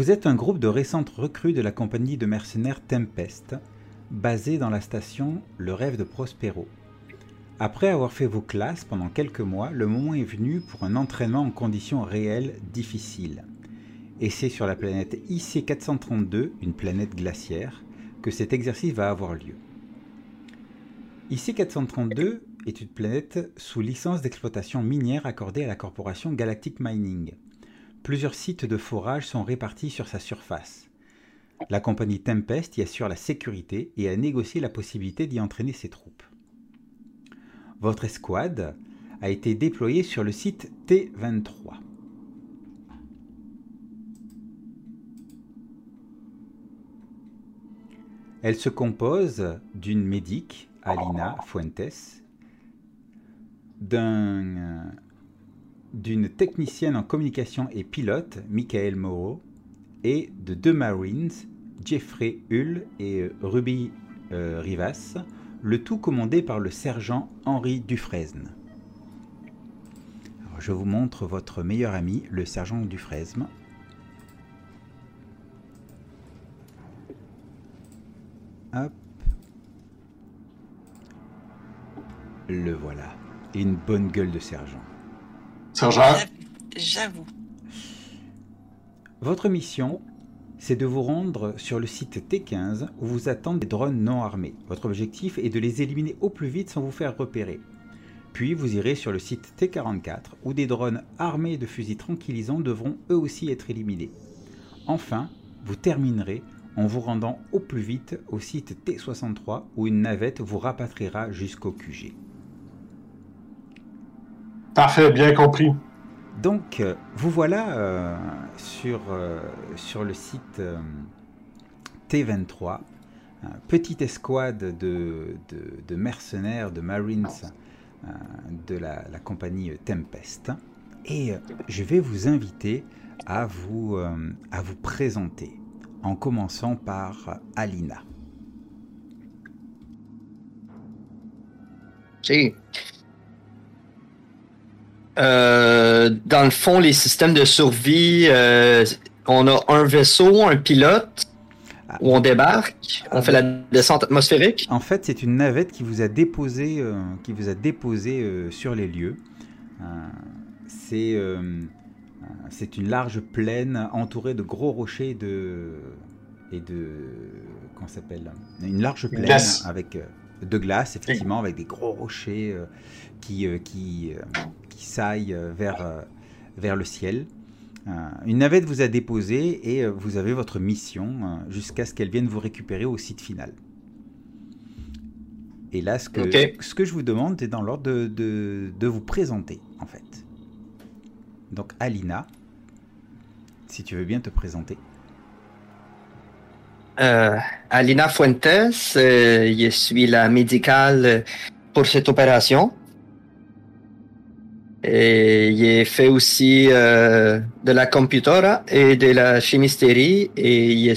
Vous êtes un groupe de récentes recrues de la compagnie de mercenaires Tempest, basée dans la station Le Rêve de Prospero. Après avoir fait vos classes pendant quelques mois, le moment est venu pour un entraînement en conditions réelles difficiles. Et c'est sur la planète IC432, une planète glaciaire, que cet exercice va avoir lieu. IC432 est une planète sous licence d'exploitation minière accordée à la corporation Galactic Mining. Plusieurs sites de forage sont répartis sur sa surface. La compagnie Tempest y assure la sécurité et a négocié la possibilité d'y entraîner ses troupes. Votre escouade a été déployée sur le site T23. Elle se compose d'une médic, Alina Fuentes, d'un d'une technicienne en communication et pilote, Michael Moreau, et de deux Marines, Jeffrey Hull et Ruby euh, Rivas, le tout commandé par le sergent Henri Dufresne. Je vous montre votre meilleur ami, le sergent Dufresne. Hop. Le voilà. Une bonne gueule de sergent. Sergent, J'avoue. Votre mission, c'est de vous rendre sur le site T15 où vous attendent des drones non armés. Votre objectif est de les éliminer au plus vite sans vous faire repérer. Puis vous irez sur le site T44 où des drones armés de fusils tranquillisants devront eux aussi être éliminés. Enfin, vous terminerez en vous rendant au plus vite au site T63 où une navette vous rapatriera jusqu'au QG. Parfait, bien compris. Donc, euh, vous voilà euh, sur, euh, sur le site euh, T23, euh, petite escouade de, de- de mercenaires, de Marines euh, de la, la compagnie Tempest. Et euh, je vais vous inviter à vous, euh, à vous présenter, en commençant par Alina. OK. Euh, dans le fond, les systèmes de survie, euh, on a un vaisseau, un pilote, où on débarque, on fait la descente atmosphérique. En fait, c'est une navette qui vous a déposé, euh, qui vous a déposé euh, sur les lieux. Euh, c'est c'est une large plaine entourée de gros rochers de et de comment s'appelle Une large plaine Glace. avec de glace, effectivement, avec des gros rochers qui qui qui saillent euh, vers euh, vers le ciel. Euh, une navette vous a déposé et vous avez votre mission jusqu'à ce qu'elle vienne vous récupérer au site final. Et là, ce que, ce que je vous demande, c'est dans l'ordre de, de- de vous présenter, en fait. Donc, Alina, si tu veux bien te présenter. Euh, Alina Fuentes, euh, je suis la médicale pour cette opération. Et j'ai fait aussi euh, de la computora et de la chimisterie et j'ai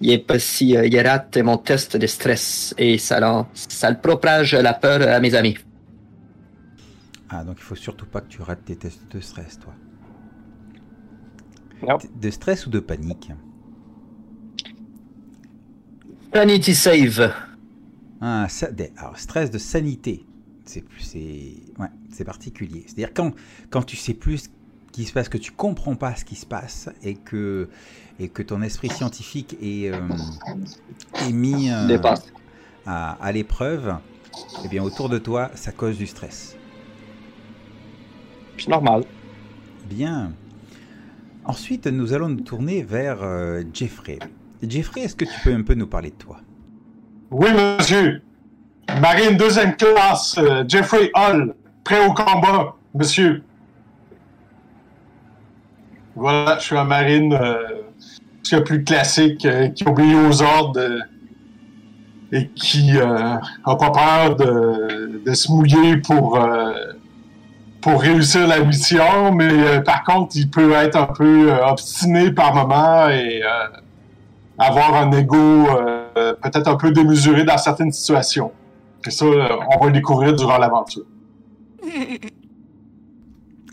j'ai aussi euh, j'ai raté mon test de stress et ça, ça le propage la peur à mes amis. Ah, donc il faut surtout pas que tu rates tes tests de stress, toi. Non. De stress ou de panique? Sanity save. Des- alors, stress de sanité. C'est plus, c'est, ouais, c'est particulier. C'est-à-dire quand, quand tu sais plus ce qui se passe, que tu comprends pas ce qui se passe et que, et que ton esprit scientifique est, euh, est mis euh, à l'épreuve, eh bien autour de toi, ça cause du stress. C'est normal. Bien. Ensuite, nous allons nous tourner vers euh, Jeffrey. Jeffrey, est-ce que tu peux un peu nous parler de toi? Oui, monsieur. Marine deuxième classe, euh, Jeffrey Hall, prêt au combat, monsieur. Voilà, je suis un marine euh, ce plus classique, euh, qui obéit aux ordres euh, et qui euh, a pas peur de, se mouiller pour, réussir la mission, mais par contre, il peut être un peu obstiné par moment et avoir un ego euh, peut-être un peu démesuré dans certaines situations. Et ça, euh, on va le découvrir durant l'aventure.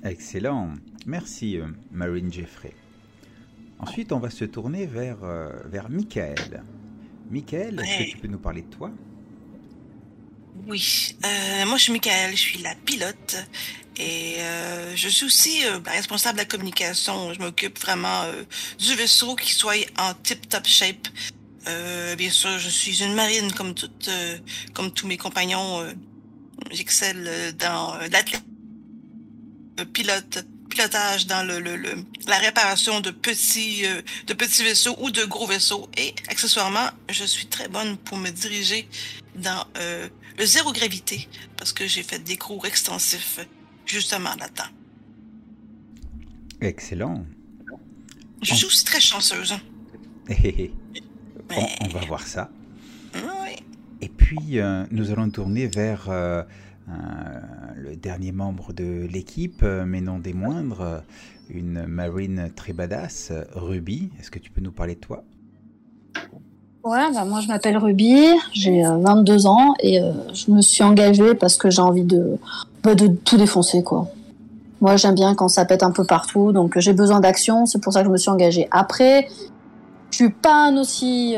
Excellent. Merci, euh, Marine Jeffrey. Ensuite, on va se tourner vers, vers Michael. Michael, est-ce que tu peux nous parler de toi? Oui, euh, moi je suis Michael, je suis la pilote et je suis aussi la responsable de la communication. Je m'occupe vraiment du vaisseau qui soit en tip-top shape. bien sûr, je suis une marine comme, toute, comme tous mes compagnons. J'excelle dans l'athlète pilote pilotage dans le, le, la réparation de petits euh, de petits vaisseaux ou de gros vaisseaux et accessoirement je suis très bonne pour me diriger dans euh, le zéro gravité parce que j'ai fait des cours extensifs justement là-dedans. Excellent. Je suis aussi très chanceuse. on, va voir ça. Et puis, euh, nous allons tourner vers euh, le dernier membre de l'équipe, euh, mais non des moindres, euh, une marine très badass, Ruby. Est-ce que tu peux nous parler de toi? Ouais, bah moi je m'appelle Ruby, j'ai 22 ans et je me suis engagée parce que j'ai envie de, bah, de tout défoncer quoi. Moi j'aime bien quand ça pète un peu partout, donc j'ai besoin d'action, c'est pour ça que je me suis engagée. Après, je suis pas aussi,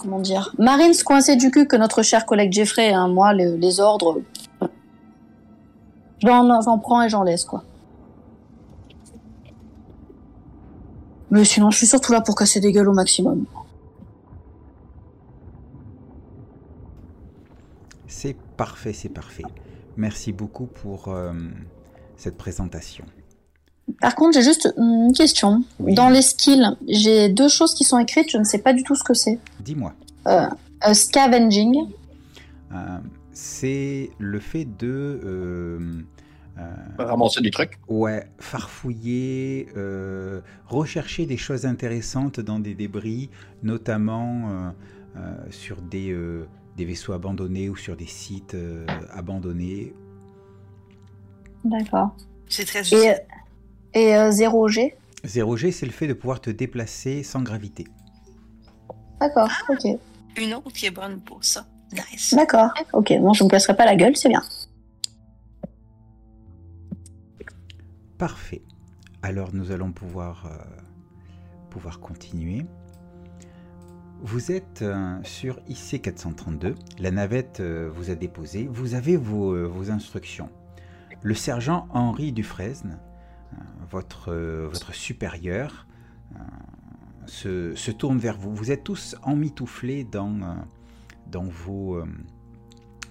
comment dire, marine coincée du cul que notre cher collègue Jeffrey. Hein. Moi, les ordres, J'en prends et j'en laisse, quoi. Mais sinon, je suis surtout là pour casser des gueules au maximum. C'est parfait, c'est parfait. Merci beaucoup pour euh, cette présentation. Par contre, j'ai juste une question. Dans les skills, j'ai deux choses qui sont écrites, je ne sais pas du tout ce que c'est. Dis-moi. Euh, scavenging. Euh, c'est le fait de... Euh, euh, Ramasser des trucs. Ouais, farfouiller, euh, rechercher des choses intéressantes dans des débris, notamment sur des, des, vaisseaux abandonnés ou sur des sites abandonnés. D'accord. C'est très Et, et 0G 0G, c'est le fait de pouvoir te déplacer sans gravité. D'accord, ok. Une autre qui est bonne pour ça. D'accord, ok. Bon, je ne me casserai pas la gueule, c'est bien. Parfait. Alors nous allons pouvoir, euh, pouvoir continuer. Vous êtes euh, sur IC 432, la navette euh, vous a déposé, vous avez vos, vos instructions. Le sergent Henri Dufresne, votre, votre supérieur, se, se, tourne vers vous. Vous êtes tous emmitouflés dans, dans vos, euh,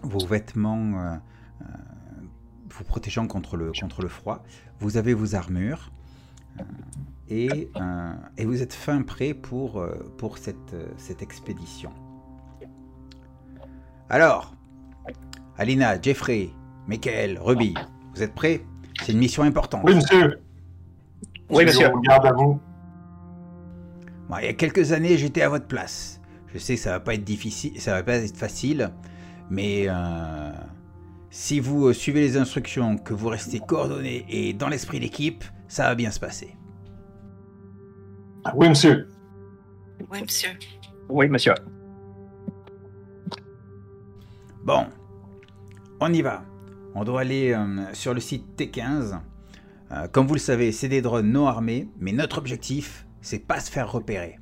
vos vêtements euh, euh, vous protégeant contre le, contre le froid. Vous avez vos armures et, et vous êtes fin prêt pour, pour cette, cette expédition. Alors, Alina, Jeffrey, Michael, Ruby, vous êtes prêts? C'est une mission importante. Oui, monsieur. Oui, monsieur. Garde à vous. il y a quelques années, j'étais à votre place. Je sais que ça va pas être difficile, ça va pas être facile, mais euh, si vous euh, suivez les instructions, que vous restez coordonné et dans l'esprit d'équipe, ça va bien se passer. Oui, monsieur. Oui, monsieur. Oui, monsieur. Bon, on y va. On doit aller euh, sur le site T15. comme vous le savez, c'est des drones non armés, mais notre objectif, c'est pas se faire repérer.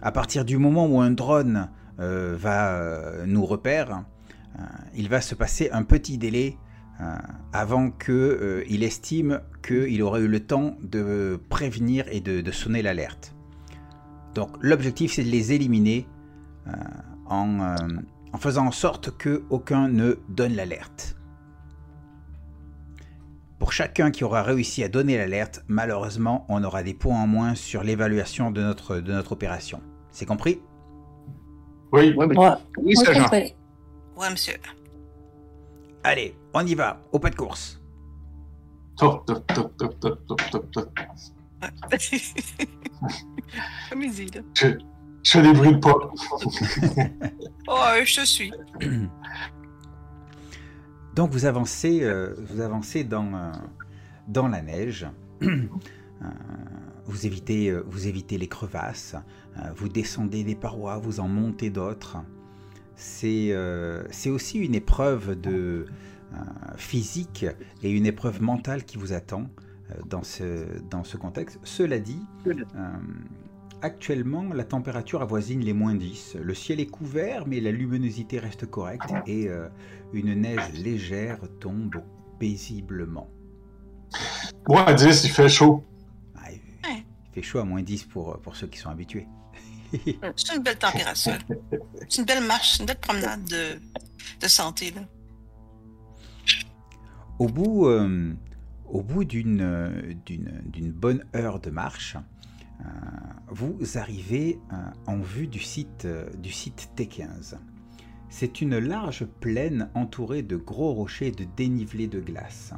À partir du moment où un drone euh, va euh, nous repère, euh, il va se passer un petit délai avant qu'il estime qu'il aurait eu le temps de prévenir et de, sonner l'alerte. Donc l'objectif c'est de les éliminer en, en, faisant en sorte qu'aucun ne donne l'alerte. Pour chacun qui aura réussi à donner l'alerte, malheureusement, on aura des points en moins sur l'évaluation de notre, de notre opération. C'est compris? Oui. Oui, oui, oui Ouais, monsieur. Allez, on y va, au pas de course. Top, top, top, top, top, top, top, top. Je, je fais des bruits de pas. oh, je suis. Donc vous avancez, euh, vous avancez dans, euh, dans la neige. Euh, vous, évitez, vous évitez les crevasses. vous descendez des parois, vous en montez d'autres. C'est c'est aussi une épreuve de, physique et une épreuve mentale qui vous attend dans, ce, dans ce contexte. Cela dit, actuellement, la température avoisine les moins 10. Le ciel est couvert, mais la luminosité reste correcte et une neige légère tombe paisiblement. Moins 10, il fait chaud. Ah, il fait chaud à moins 10 pour, pour ceux qui sont habitués. C'est une belle température. C'est une belle marche, une belle promenade de, de santé. Là. Au bout, euh, bout d'une, bonne heure de marche, euh, vous arrivez euh, en vue du site, du site T15. C'est une large plaine entourée de gros rochers de dénivelés de glace.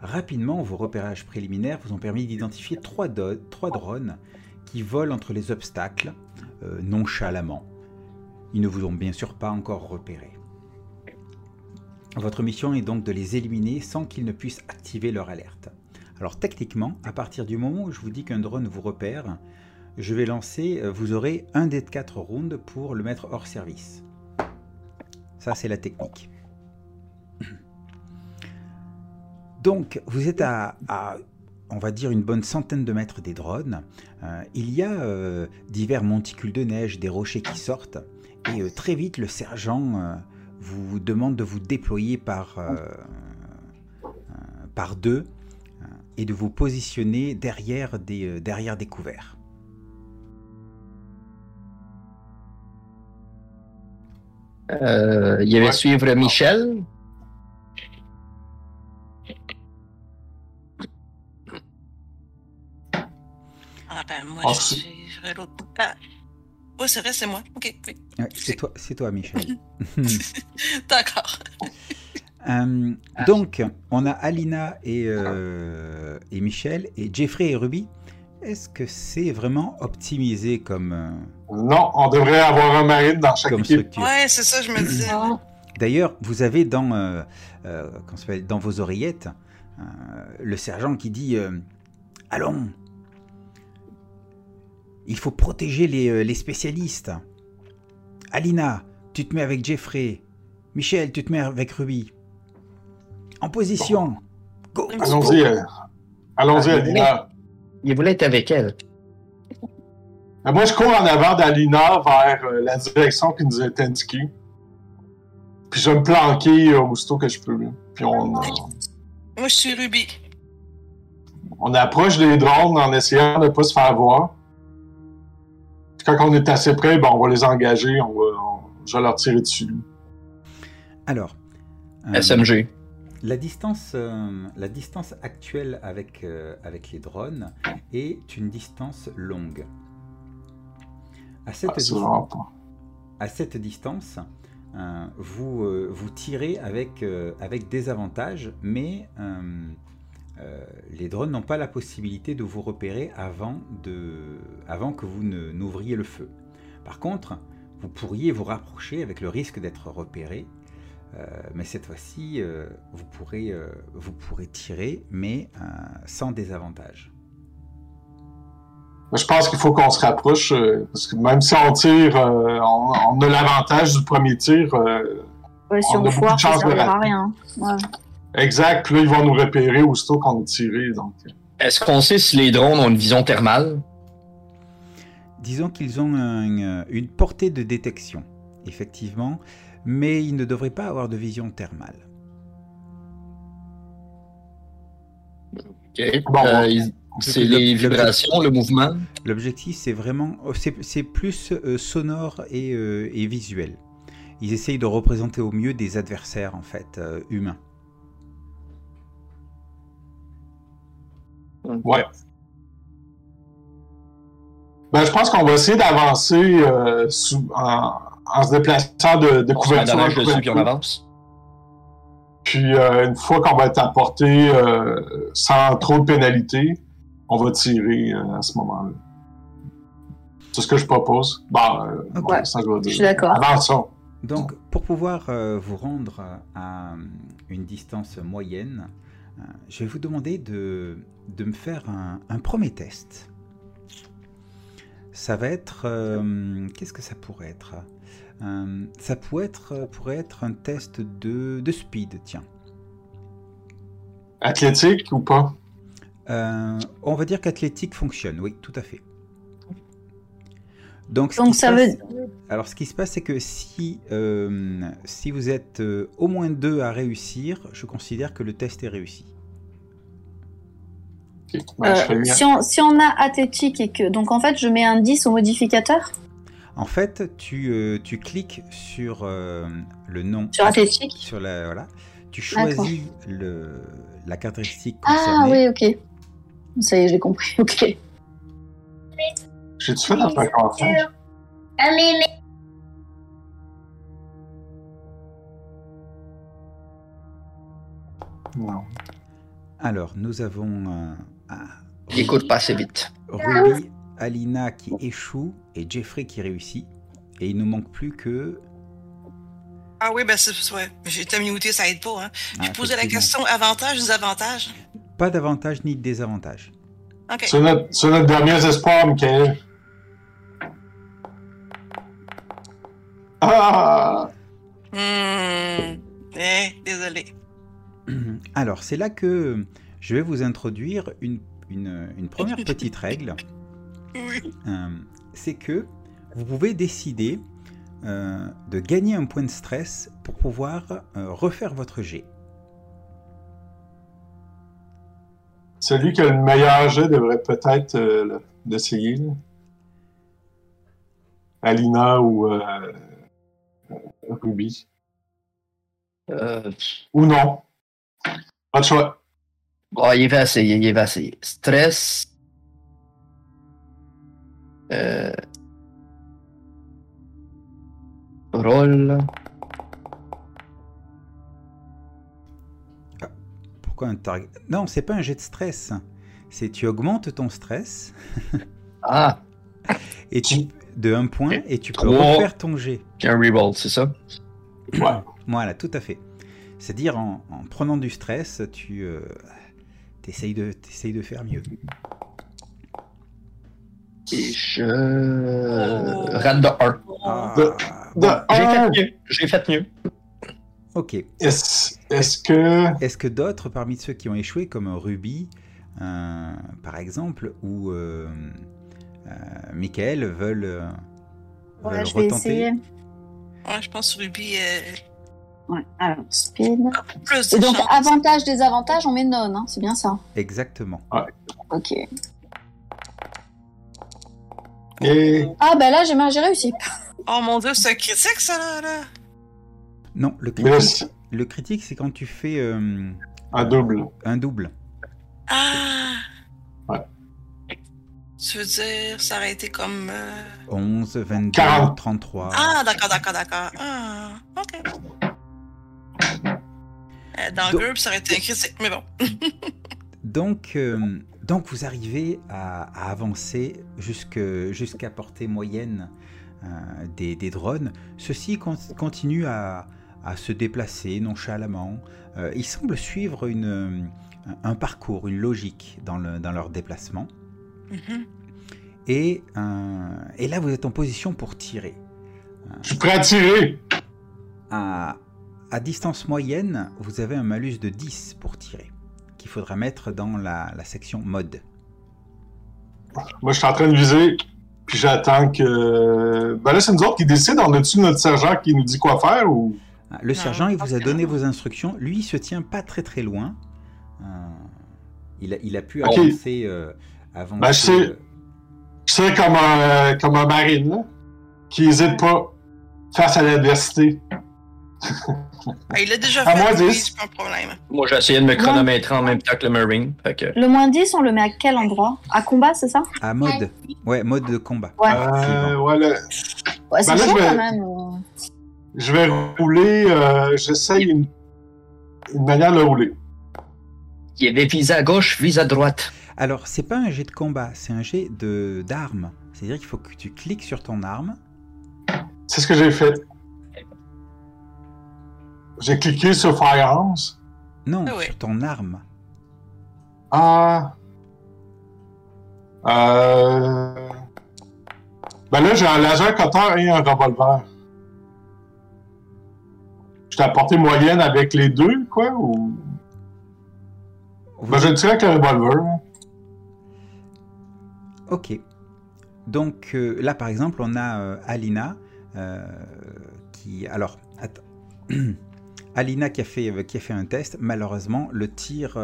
Rapidement, vos repérages préliminaires vous ont permis d'identifier trois, trois drones qui volent entre les obstacles euh, nonchalamment. Ils ne vous ont bien sûr pas encore repéré. Votre mission est donc de les éliminer sans qu'ils ne puissent activer leur alerte. Alors techniquement, à partir du moment où je vous dis qu'un drone vous repère, je vais lancer, euh, vous aurez un des quatre rounds pour le mettre hors service. Ça c'est la technique. Donc vous êtes à, on va dire une bonne centaine de mètres des drones, euh, il y a euh, divers monticules de neige, des rochers qui sortent, et très vite le sergent vous demande de vous déployer par, par deux et de vous positionner derrière des, derrière des couverts. il y avait suivre Michel. Moi, oh, je l'autre Ah. Oh, c'est vrai, c'est moi. Ok, oui. c'est toi, c'est toi, Michel. D'accord. Euh, donc, on a Alina et, euh, et, Michel, et Jeffrey et Ruby. Est-ce que c'est vraiment optimisé comme. Euh, non, on devrait avoir un marine dans chaque équipe. Structure? Ouais, c'est ça, je me disais. D'ailleurs, vous avez dans, dans vos oreillettes le sergent qui dit Allons, il faut protéger euh, les, spécialistes. Alina, tu te mets avec Jeffrey. Michel, tu te mets avec Ruby. En position. Go. Allons-y. Euh, allons-y, ah, Alina. Il voulait être avec elle. Euh, moi, je cours en avant d'Alina vers la direction qui nous été indiquée. Puis je vais me planquer aussitôt que je peux. Puis on. Moi, je suis Ruby. On approche des drones en essayant de ne pas se faire voir quand on est assez près, ben, on va les engager, on va, je vais leur tirer dessus. Alors. Euh, SMG. La distance, euh, la distance actuelle avec, euh, avec les drones est une distance longue. À cette, ah, à cette distance, vous, vous tirez avec, avec des avantages, mais euh, les drones n'ont pas la possibilité de vous repérer avant, de, avant que vous n'ouvriez le feu. Par contre, vous pourriez vous rapprocher avec le risque d'être repéré, euh, mais cette fois-ci, euh, vous, pourrez, vous pourrait tirer, mais sans désavantage. Je pense qu'il faut qu'on se rapproche, parce que même si on tire, on, a l'avantage du premier tir. Ouais, si on, on foire, ça ne à rien. Ouais. Exact. Puis là, ils vont nous repérer aussitôt qu'on est tiré. Donc. Est-ce qu'on sait si les drones ont une vision thermale? Disons qu'ils ont une portée de détection, effectivement, mais ils ne devraient pas avoir de vision thermale. Ok. Euh, c'est les vibrations, le mouvement? L'objectif, c'est vraiment, c'est plus euh, sonore et, euh, et, visuel. Ils essayent de représenter au mieux des adversaires en fait humains. Ouais. Ben, je pense qu'on va essayer d'avancer euh, en, se déplaçant de, de couverture. dessus, puis on avance. Puis euh, une fois qu'on va être à portée euh, sans trop de pénalité, on va tirer à ce moment-là. C'est ce que je propose. Bon, ouais, ça, je, je suis d'accord. Avançons. Donc, pour pouvoir vous rendre à une distance moyenne, je vais vous demander de, me faire un, premier test. Ça va être... Euh, qu'est-ce que ça pourrait être? Euh, ça pourrait être, pourrait être un test de, de speed, tiens. Athlétique ou pas? Euh, on va dire qu'athlétique fonctionne, oui, tout à fait. Donc, ça passe- veut. Alors, ce qui se passe, c'est que si, euh, si vous êtes euh, au moins deux à réussir, je considère que le test est réussi. Euh, mien. si, on, si on a athlétique et que. Donc en fait, je mets un 10 au modificateur En fait, tu, euh, tu cliques sur euh, le nom. sur athlétique. sur la, voilà. Tu choisis le, la caractéristique Ah concernée. oui, ok. Ça y est, j'ai compris. Ok. J'ai-tu fait la fréquentage? Non. Alors, nous avons euh, ah, Écoute pas assez vite. Ruby, Alina qui échoue et Jeffrey qui réussit. Et il nous manque plus que. Ah oui, ben c'est ouais. J'ai muté, ça aide pas. Hein. Ah, Je posais la question avantage, désavantage? Pas d'avantage ni de désavantage. OK. C'est notre, c'est notre dernier espoir, Michael. Ah! Hmm. Eh, désolé. Alors, c'est là que je vais vous introduire une, une- une première petite règle. Oui. Euh, c'est que vous pouvez décider euh, de gagner un point de stress pour pouvoir euh, refaire votre jet. Celui qui a le meilleur jet devrait peut-être euh, le- l'essayer. là. Alina ou Ruby. Euh, Ou non. Pas de choix. Bon, il va essayer, il va essayer. Stress. Euh, rôle. Pourquoi un target Non, c'est pas un jet de stress. C'est tu augmentes ton stress Ah, et tu, de un point et tu peux Trois. refaire ton jet. un reroll, c'est ça? Ouais. Voilà, tout à fait. C'est-à-dire en, en prenant du stress, tu euh, essayes de, t'essayes de faire mieux. Et je. Rate de 1. Ah, De J'ai fait mieux. J'ai fait mieux. ok. Est-ce est-ce que. Est-ce que d'autres parmi ceux qui ont échoué, comme Ruby, euh, par exemple, ou euh, euh, Michael, veulent, euh, Ouais, veulent je vais retenter essayer. Ouais, je pense que Ruby euh, Ouais, alors, speed. plus Et donc, chance. avantage, désavantage, on met non, hein, c'est bien ça. Exactement. Ok. Et Ah, bah là, j'ai j'ai réussi. Oh mon dieu, c'est un critique, ça, là. là. Non, le critique, c'est le critique, c'est quand tu fais euh, un double. un double. Ah! Ouais. Tu veux dire, ça aurait été comme. euh, 11, 22, 40. 33. Ah, d'accord, d'accord, d'accord. Ah, ok. Euh, Dans Donc- GURP, ça aurait été un critique, mais bon. Donc, euh, donc vous arrivez à, à avancer jusqu'à portée moyenne euh, des, des drones. Ceux-ci con- continuent à, à se déplacer nonchalamment. Euh, ils semblent suivre une, un parcours, une logique dans, le- dans leur déplacement. Mhm. Et, euh, et là, vous êtes en position pour tirer. Je suis prêt à tirer. À, à distance moyenne, vous avez un malus de 10 pour tirer, qu'il faudra mettre dans la, la section mode. Moi, je suis en train de viser. Puis j'attends que. Ben là, c'est nous autres qui décident. On a-tu notre sergent qui nous dit quoi faire ou? Ah, Le Non, sergent, il vous a donné vos instructions. Lui, il se tient pas très très loin. Euh, il, a, il a pu avancer. euh, avancer, Ben, je sais. euh, Je sais comme un, comme un marine, là, qui hésite pas face à l'adversité. Il l'a déjà À fait, moi, lui, 10. c'est pas un problème. Moi, j'ai essayé de me chronométrer en même temps que le Marine. Fait que. Le moins 10, on le met à quel endroit? À combat, c'est ça? À mode. Ouais, mode de combat. Ouais. Euh, ouais, là, Ouais, c'est Ben chaud vais- quand même. euh. je vais rouler. Euh, J'essaye une, une manière de rouler. Il est visé à gauche, vise à droite. Alors, c'est pas un jet de combat, c'est un jet de d'armes. C'est-à-dire qu'il faut que tu cliques sur ton arme. C'est ce que j'ai fait. J'ai cliqué sur Firearms. Non, Ah ouais. sur ton arme. Ah. Euh. Ben là, j'ai un laser cutter et un revolver. Je suis à portée moyenne avec les deux, quoi, ou... Ben, je tire avec le revolver. Ok. Donc euh, là, par exemple, on a euh, Alina euh, qui... Alors, attends. Alina qui a, fait, qui a fait un test. Malheureusement, le tir,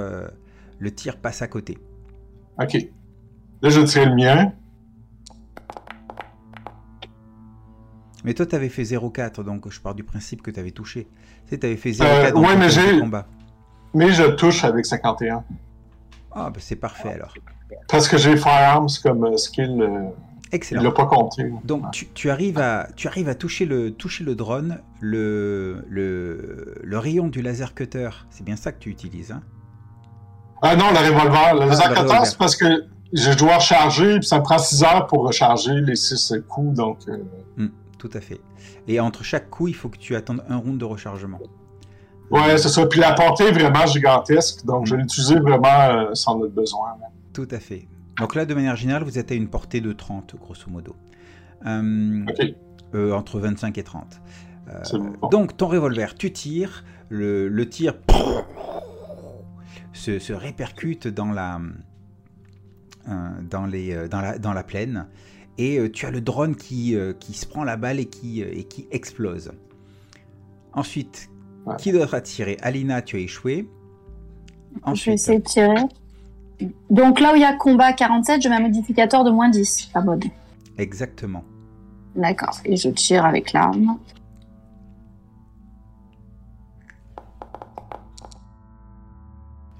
le tir passe à côté. Ok. Là, je tire le mien. Mais toi, tu avais fait 0,4, donc je pars du principe que tu avais touché. Tu sais, tu avais fait 0,4 euh, ouais, mais j'ai... Mais je touche avec 51. Ah, bah c'est parfait alors. Parce que j'ai Firearms comme euh, skill. Euh, Excellent. Il l'a pas compté. Donc tu, tu, arrives à, tu arrives à toucher le, toucher le drone, le, le, le rayon du laser cutter. C'est bien ça que tu utilises, hein? Ah non, le revolver. Le ah, laser cutter, c'est parce que je dois recharger, puis ça me prend 6 heures pour recharger les 6 coups, donc... Hmm tout à fait. Et entre chaque coup, il faut que tu attendes un round de rechargement. Ouais, c'est ça. Puis la portée est vraiment gigantesque, donc je l'ai utilisé vraiment euh, sans notre besoin. Tout à fait. Donc là, de manière générale, vous êtes à une portée de 30, grosso modo. Euh, euh, entre 25 et 30. Donc, ton revolver, tu tires, le, tir se, se, répercute dans la, dans, les, dans, la, dans la plaine et euh, tu as le drone qui, euh, qui se prend la balle et qui, euh, et qui explose. Ensuite, qui doit tirer Alina, tu as échoué. Ensuite, je vais essayer de tirer. Donc là où il y a combat 47, je mets un modificateur de moins 10 à mode. Exactement. D'accord, et je tire avec l'arme.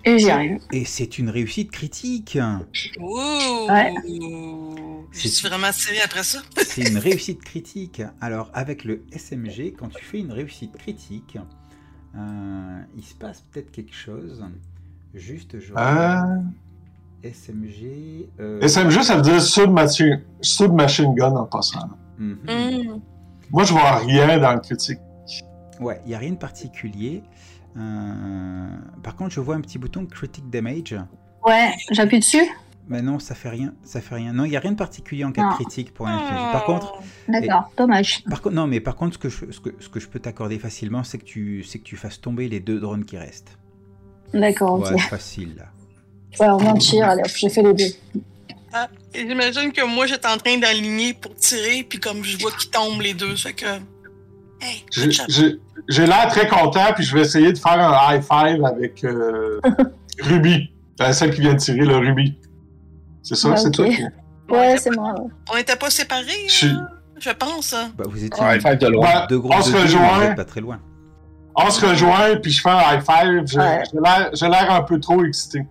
Et j'y arrive. Et c'est une réussite critique. Ouais. Je suis vraiment serré après ça. c'est une réussite critique. Alors, avec le SMG, quand tu fais une réussite critique, euh, il se passe peut-être quelque chose. Juste, je. Ah. SMG. Euh... SMG, ça veut dire submachine, submachine gun en passant. Mm -hmm. Moi, je vois rien dans le critique. Ouais, il n'y a rien de particulier. Euh... Par contre, je vois un petit bouton critic damage. Ouais, j'appuie dessus. Mais non, ça fait rien. Ça fait rien. Non, il n'y a rien de particulier en cas de critique pour un Par contre. D'accord, dommage. Par contre, non, mais par contre, ce que je, ce que, ce que je peux t'accorder facilement, c'est que tu, c'est que tu fasses tomber les deux drones qui restent. D'accord, ok. Ouais, facile là. Ouais, on tire. Allez, j'ai fait les deux. Ah, j'imagine que moi j'étais en train d'aligner pour tirer, puis comme je vois qu'ils tombent les deux, c'est que. Hey, j'ai l'air très content, puis je vais essayer de faire un high five avec euh, Ruby, celle qui vient de tirer le Ruby. C'est ça, c'est toi. Ouais, c'est moi. On n'était pas séparés, je, je pense. Hein. Bah, vous étiez high five de loin. Deux on se rejoint. pas très loin. On se rejoint, puis je fais un high five. J'ai l'air un peu trop excité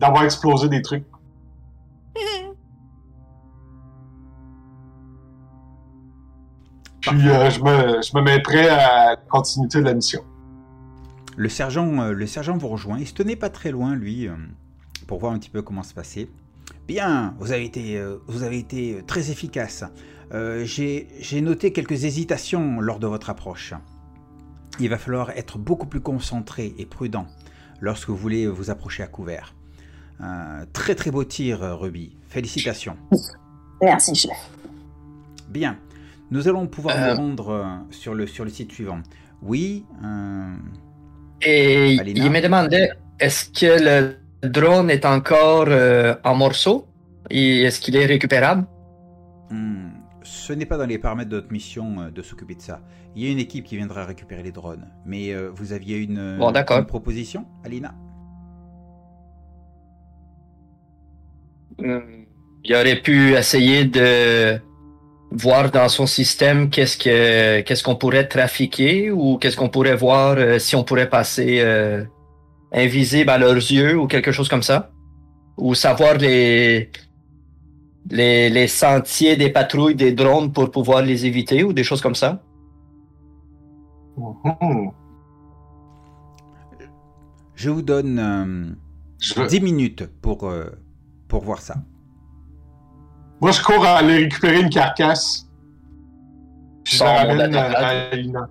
d'avoir explosé des trucs. Puis euh, je, me, je me mets prêt à la continuité de la mission. Le sergent, euh, le sergent vous rejoint. Il se tenait pas très loin, lui, euh, pour voir un petit peu comment se passait. Bien, vous avez été, vous avez été très efficace. J'ai noté quelques hésitations lors de votre approche. Il va falloir être beaucoup plus concentré et prudent lorsque vous voulez vous approcher à couvert. Euh, très très beau tir, Ruby. Félicitations. Merci, chef. Bien. Nous allons pouvoir nous rendre sur le, sur le site suivant. Oui. Et il me demandait, est-ce que le drone est encore euh, en morceaux? Et est-ce qu'il est récupérable? Hmm, Ce n'est pas dans les paramètres de notre mission euh, de s'occuper de ça. Il y a une équipe qui viendra récupérer les drones. Mais euh, vous aviez une, proposition, Alina? Il aurait pu essayer de voir dans son système qu'est-ce que qu'est-ce qu'on pourrait trafiquer ou qu'est-ce qu'on pourrait voir si on pourrait passer invisibles à leurs yeux ou quelque chose comme ça? Ou savoir les, les, les sentiers des patrouilles des drones pour pouvoir les éviter ou des choses comme ça? Mm-hmm. Je vous donne 10 euh, minutes pour, euh, pour voir ça. Moi, je cours à aller récupérer une carcasse. je la ramène à,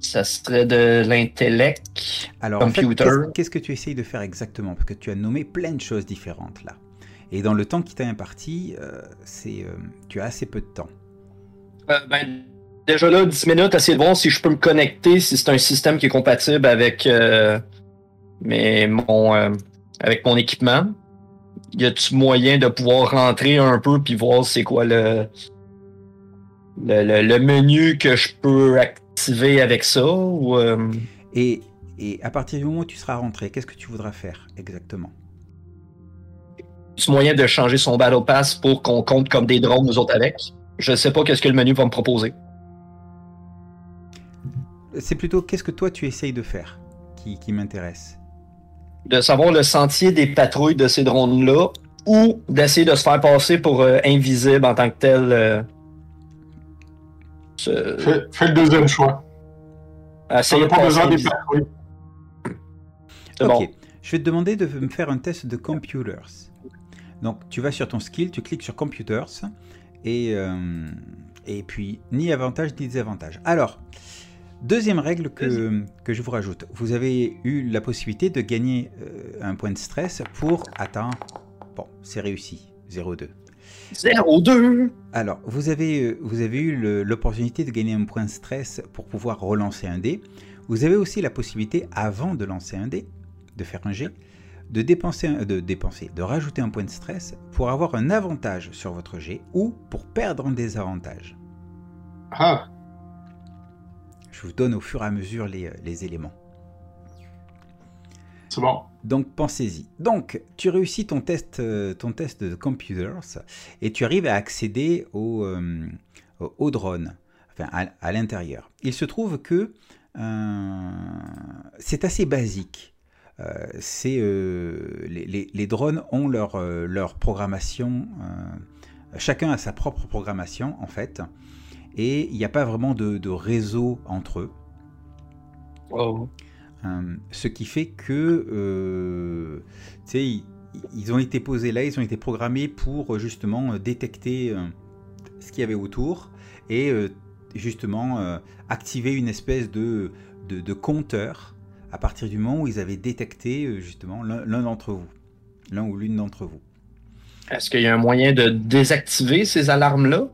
ça serait de l'intellect. Alors, computer. qu'est-ce que tu essayes de faire exactement? Parce que tu as nommé plein de choses différentes là. Et dans le temps qui t'a imparti, euh, c'est, euh, tu as assez peu de temps. Euh, ben, déjà là, 10 minutes, essayer de voir si je peux me connecter, si c'est un système qui est compatible avec, euh, mes- mon, euh, avec mon équipement. Y a-tu moyen de pouvoir rentrer un peu puis voir c'est quoi le, le, le- le menu que je peux activer avec ça ou euh, Et, et à partir du moment où tu seras rentré, qu'est-ce que tu voudras faire exactement? Y moyen de changer son Battle Pass pour qu'on compte comme des drones nous autres avec? Je sais pas qu'est-ce que le menu va me proposer. C'est plutôt qu'est-ce que toi tu essayes de faire qui, qui m'intéresse? De savoir le sentier des patrouilles de ces drones-là ou d'essayer de se faire passer pour euh, invisible en tant que tel. euh, Fais, fais le deuxième choix. De pas passer besoin des patrouilles. Ok, bon. je vais te demander de me faire un test de computers. Donc tu vas sur ton skill, tu cliques sur computers et, euh, et puis ni avantage ni désavantage. Alors, deuxième règle que, que je vous rajoute. Vous avez eu la possibilité de gagner euh, un point de stress pour atteindre... Bon, c'est réussi, 0,2. 0-2. Alors, vous avez, euh, vous avez eu l'opportunité de gagner un point de stress pour pouvoir relancer un dé. Vous avez aussi la possibilité, avant de lancer un dé, de faire un jet, de dépenser, un- de dépenser, de rajouter un point de stress pour avoir un avantage sur votre jet ou pour perdre un désavantage. Ah, Je vous donne au fur et à mesure les, euh, les éléments. c'est bon. Donc pensez-y. Donc tu réussis ton test, euh, ton test de computers et tu arrives à accéder au, euh, au- drone, enfin à, à l'intérieur. Il se trouve que euh, c'est assez basique. C'est les, les- les drones ont leur, leur programmation. chacun a sa propre programmation en fait, et il n'y a pas vraiment de, de réseau entre eux. Euh, ce qui fait que, euh, tu sais, ils, ils ont été posés là, ils ont été programmés pour euh, justement détecter ce qu'il y avait autour et justement activer une espèce de, de, de compteur à partir du moment où ils avaient détecté justement l'un l'un d'entre vous, l'un ou l'une d'entre vous. Est-ce qu'il y a un moyen de désactiver ces alarmes-là?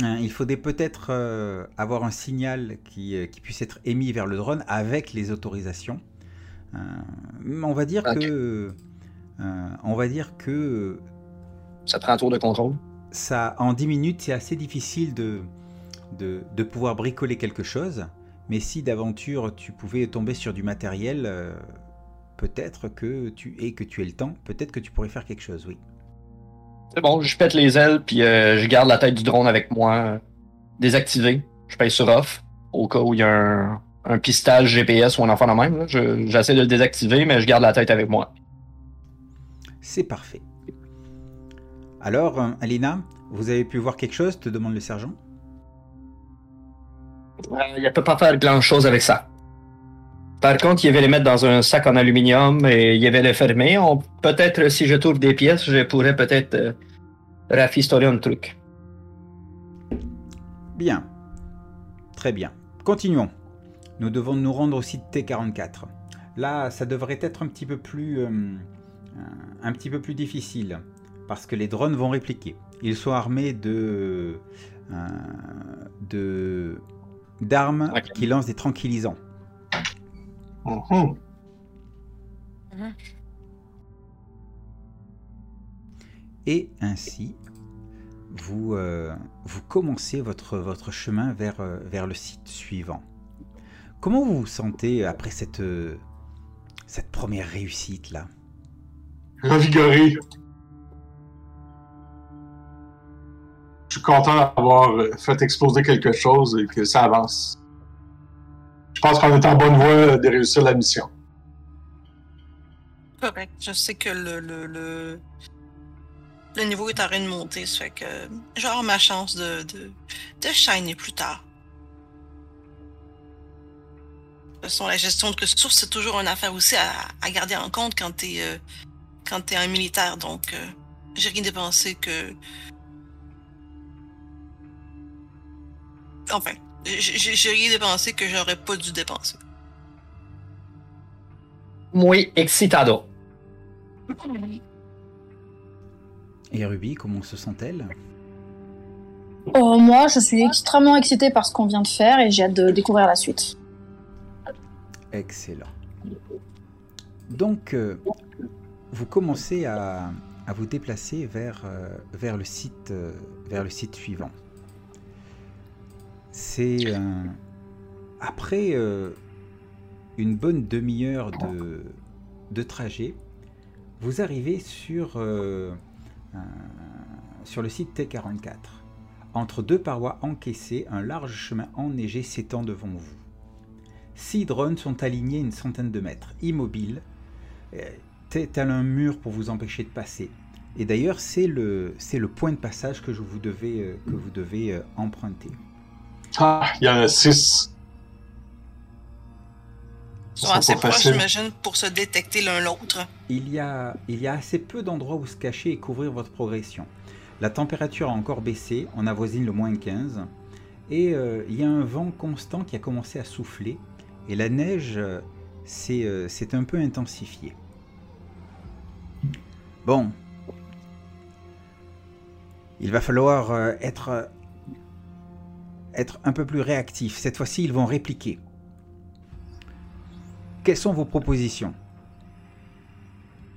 Hein, il faudrait peut-être euh, avoir un signal qui, euh, qui puisse être émis vers le drone avec les autorisations. Euh, on va dire que, euh, on va dire que Ça prend un tour de contrôle? ça, en 10 minutes, c'est assez difficile de, de, de pouvoir bricoler quelque chose. Mais si d'aventure tu pouvais tomber sur du matériel, peut-être que tu et que tu aies le temps, peut-être que tu pourrais faire quelque chose, oui. C'est bon, je pète les ailes puis euh, je garde la tête du drone avec moi euh, désactivée. Je paye sur off au cas où il y a un, un pistage GPS ou un enfant de même. Je- J'essaie de le désactiver, mais je garde la tête avec moi. C'est parfait. Alors, euh, Alina, vous avez pu voir quelque chose? Te demande le sergent. Euh, il ne peut pas faire grand-chose avec ça. Par contre, il va les mettre dans un sac en aluminium et il va les fermer. On- Peut-être si je trouve des pièces, je pourrais peut-être euh, rafistoler un truc. Bien. Très bien. Continuons. Nous devons nous rendre au site T44. Là, ça devrait être un petit peu plus, euh, un petit peu plus difficile parce que les drones vont répliquer. Ils sont armés de, euh, de d'armes qui lancent des tranquillisants. Mhm. Et ainsi, vous, euh, vous commencez votre, votre chemin vers, euh, vers le site suivant. Comment vous vous sentez après cette, euh, cette première réussite là Revigoré. Je suis content d'avoir fait exploser quelque chose et que ça avance. Je pense qu'on est en bonne voie de réussir la mission. Correct. Je sais que le, le, niveau est en train de monter, ça fait que genre ma chance de, de, de shiner plus tard. De toute façon, la gestion de ressources, c'est toujours une affaire aussi à, à garder en compte quand t'es euh, quand t'es un militaire, donc euh, j'ai rien dépensé que. Enfin, j'ai rien dépensé que j'aurais pas dû dépenser. Muy excitado. Et Ruby, comment se sent-elle? Oh, moi, je suis extrêmement excitée par ce qu'on vient de faire et j'ai hâte de découvrir la suite. Excellent. Donc, euh, vous commencez à, à vous déplacer vers, euh, vers, le site, euh, vers le site suivant. C'est euh, après euh, une bonne demi-heure de, de trajet, vous arrivez sur, euh, un- sur le site T44. Entre deux parois encaissées, un large chemin enneigé s'étend devant vous. Six drones sont alignés une centaine de mètres, immobiles, euh, tel tel un mur pour vous empêcher de passer. Et d'ailleurs, c'est le, point de passage que je vous devez, euh, que vous devez euh, emprunter. Ah, il y en a six. Ils sont assez proches, j'imagine, pour se détecter l'un l'autre. Il y, a, il y a assez peu d'endroits où se cacher et couvrir votre progression. La température a encore baissé, on avoisine le moins 15, et euh, il y a un vent constant qui a commencé à souffler, et la neige euh, s'est euh, un peu intensifiée. Bon. Il va falloir euh, être, être un peu plus réactif. Cette fois-ci, ils vont répliquer. Quelles sont vos propositions?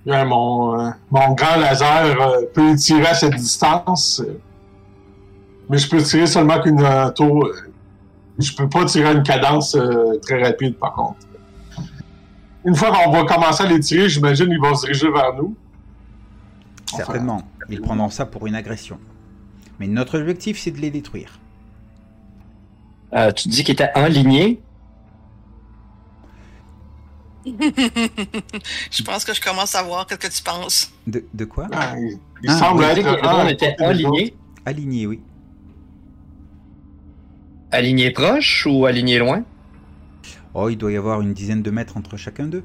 Ouais, mon, euh, mon grand laser euh, peut tirer à cette distance, euh, mais je peux tirer seulement qu'une euh, tour. euh, je peux pas tirer à une cadence euh, très rapide, par contre. Une fois qu'on va commencer à les tirer, j'imagine qu'ils vont se diriger vers nous. Enfin, Certainement. Ils prendront ça pour une agression. Mais notre objectif, c'est de les détruire. Euh, tu dis qu'il était en lignée. je pense que je commence à voir ce que tu penses. De, de quoi? Ah, il il Ah, semble être. que autres. lignée. Aligné, oui. Aligné proche ou aligné loin? Oh, il doit y avoir une dizaine de mètres entre chacun d'eux.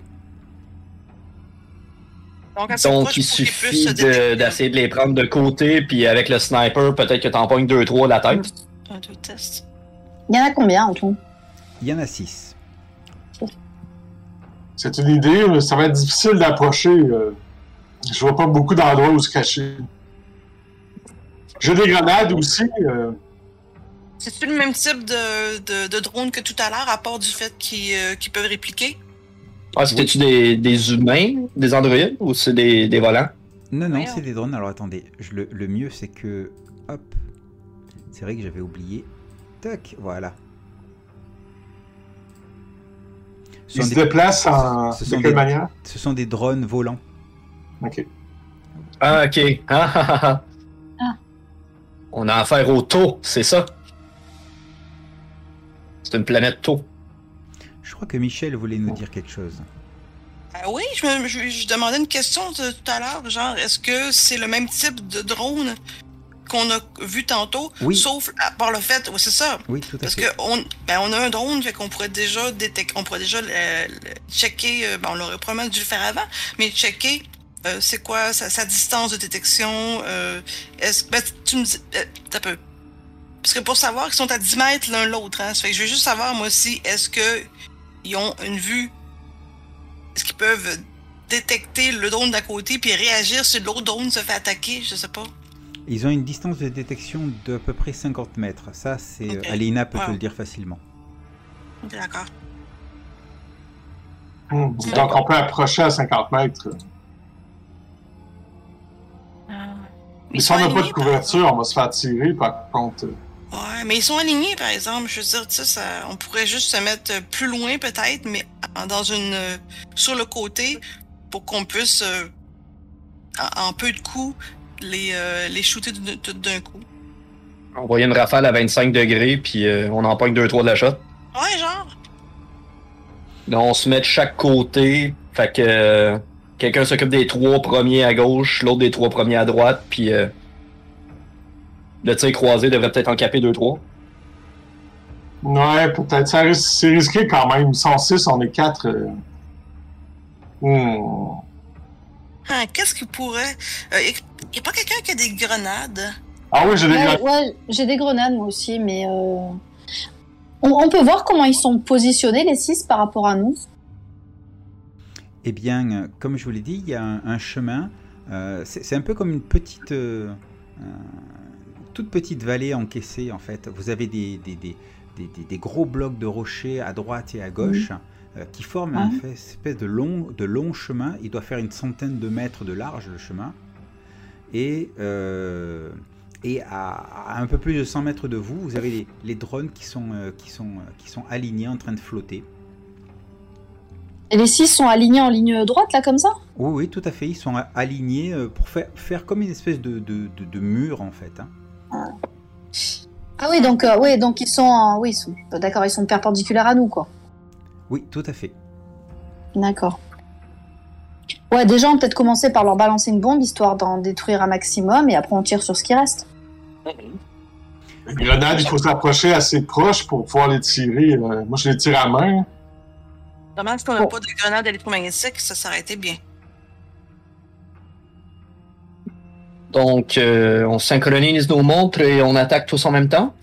Donc, assez Donc, proche il suffit de- d'essayer de, les prendre de côté, puis avec le sniper, peut-être que t'en pognes 2-3 la tête. Un, deux, tests. Il y en a combien en tout? Il y en a six. C'est une idée, mais ça va être difficile d'approcher. euh, je vois pas beaucoup d'endroits où se cacher. J'ai des grenades aussi. euh, C'est-tu le même type de, de, de drone que tout à l'heure, à part du fait qu'ils euh, peuvent répliquer? Ah, c'était-tu des, des humains, des androïdes, ou c'est des, des volants? Non, non, c'est des drones. Alors attendez, je- le, le mieux, c'est que... Hop. C'est vrai que j'avais oublié. Tac, voilà. Ce ils sont, se des, déplacent en. ce De quelle des- manière ce sont des drones volants. Ok. Ah, ok. Ah, ah, ah. On a affaire au taux, c'est ça? C'est une planète taux. Je crois que Michel voulait nous dire quelque chose. Ah oui, je, me, je, je demandais une question de- tout à l'heure, genre, est-ce que c'est le même type de drone qu'on a vu tantôt, Oui. sauf à part le fait, c'est ça, Oui, tout à parce fait. que on, ben, on a un drone, fait qu'on pourrait déjà détecter, on pourrait déjà checker, euh, ben, on l'aurait probablement dû le faire avant, mais checker euh, c'est quoi sa, sa distance de détection, euh, est-ce ben, tu me dis, t'as peu. Parce que pour savoir qu'ils sont à 10 mètres l'un l'autre, hein, ça fait que je veux juste savoir, moi aussi, est-ce que ils ont une vue est-ce qu'ils peuvent détecter le drone d'à côté puis réagir si l'autre drone se fait attaquer? Je sais pas. Ils ont une distance de détection d'à peu près 50 mètres. Ça, c'est... Ok. Alina peut te Wow. le dire facilement. D'accord. Donc, on peut approcher à 50 mètres. Mais si on n'a pas de couverture, on va se faire tirer, par contre. Ouais, mais ils sont alignés, par exemple. Je veux dire, tu sais, ça, on pourrait juste se mettre euh, plus loin, peut-être, mais dans une. euh, sur le côté, pour qu'on puisse, euh, en, en peu de coups, les, euh, les shooter d'un- tout d'un coup. Envoyer une rafale à 25 degrés, puis euh, on en pogne 2-3 de la shot. Ouais, genre. Là, on se met de chaque côté. Fait que euh, quelqu'un s'occupe des trois premiers à gauche, l'autre des trois premiers à droite, puis euh, le tir croisé devrait peut-être en caper 2-3. Ouais, peut-être. C'est risqué quand même. Ils sont 6, on est 4. Hmm. Hein, Qu'est-ce qui pourrait. Il y a pas quelqu'un qui a des grenades? Ah oui, j'ai des Ouais, grenades. ouais, j'ai des grenades moi aussi, mais euh, on, on peut voir comment ils sont positionnés les six par rapport à nous. Eh bien, euh, comme je vous l'ai dit, il y a un, un chemin. euh, c'est c'est un peu comme une petite, euh, euh, toute petite vallée encaissée en fait. Vous avez des, des, des, des, des gros blocs de rochers à droite et à gauche euh, qui forment Ah. une espèce de long, de long chemin. Il doit faire une centaine de mètres de large le chemin. Et, euh, et à, à un peu plus de 100 mètres de vous, vous avez les, les drones qui sont, euh, qui, sont, qui sont alignés en train de flotter. Et les six sont alignés en ligne droite, là, comme ça? Oui, oui, tout à fait. Ils sont alignés pour faire, faire comme une espèce de, de, de- de mur en fait. hein. Ah oui, donc, euh, oui, donc ils sont, en- oui, sont, d'accord, ils sont perpendiculaires à nous, quoi. Oui, tout à fait. D'accord. Ouais, déjà, on peut peut-être commencer par leur balancer une bombe, histoire d'en détruire un maximum, et après on tire sur ce qui reste. Les grenades, il faut s'approcher assez proche pour pouvoir les tirer. euh, moi, je les tire à main. Dommage qu'on n'a Bon. pas de grenade électromagnétique, ça, été bien. Donc, euh, on synchronise nos montres et on attaque tous en même temps?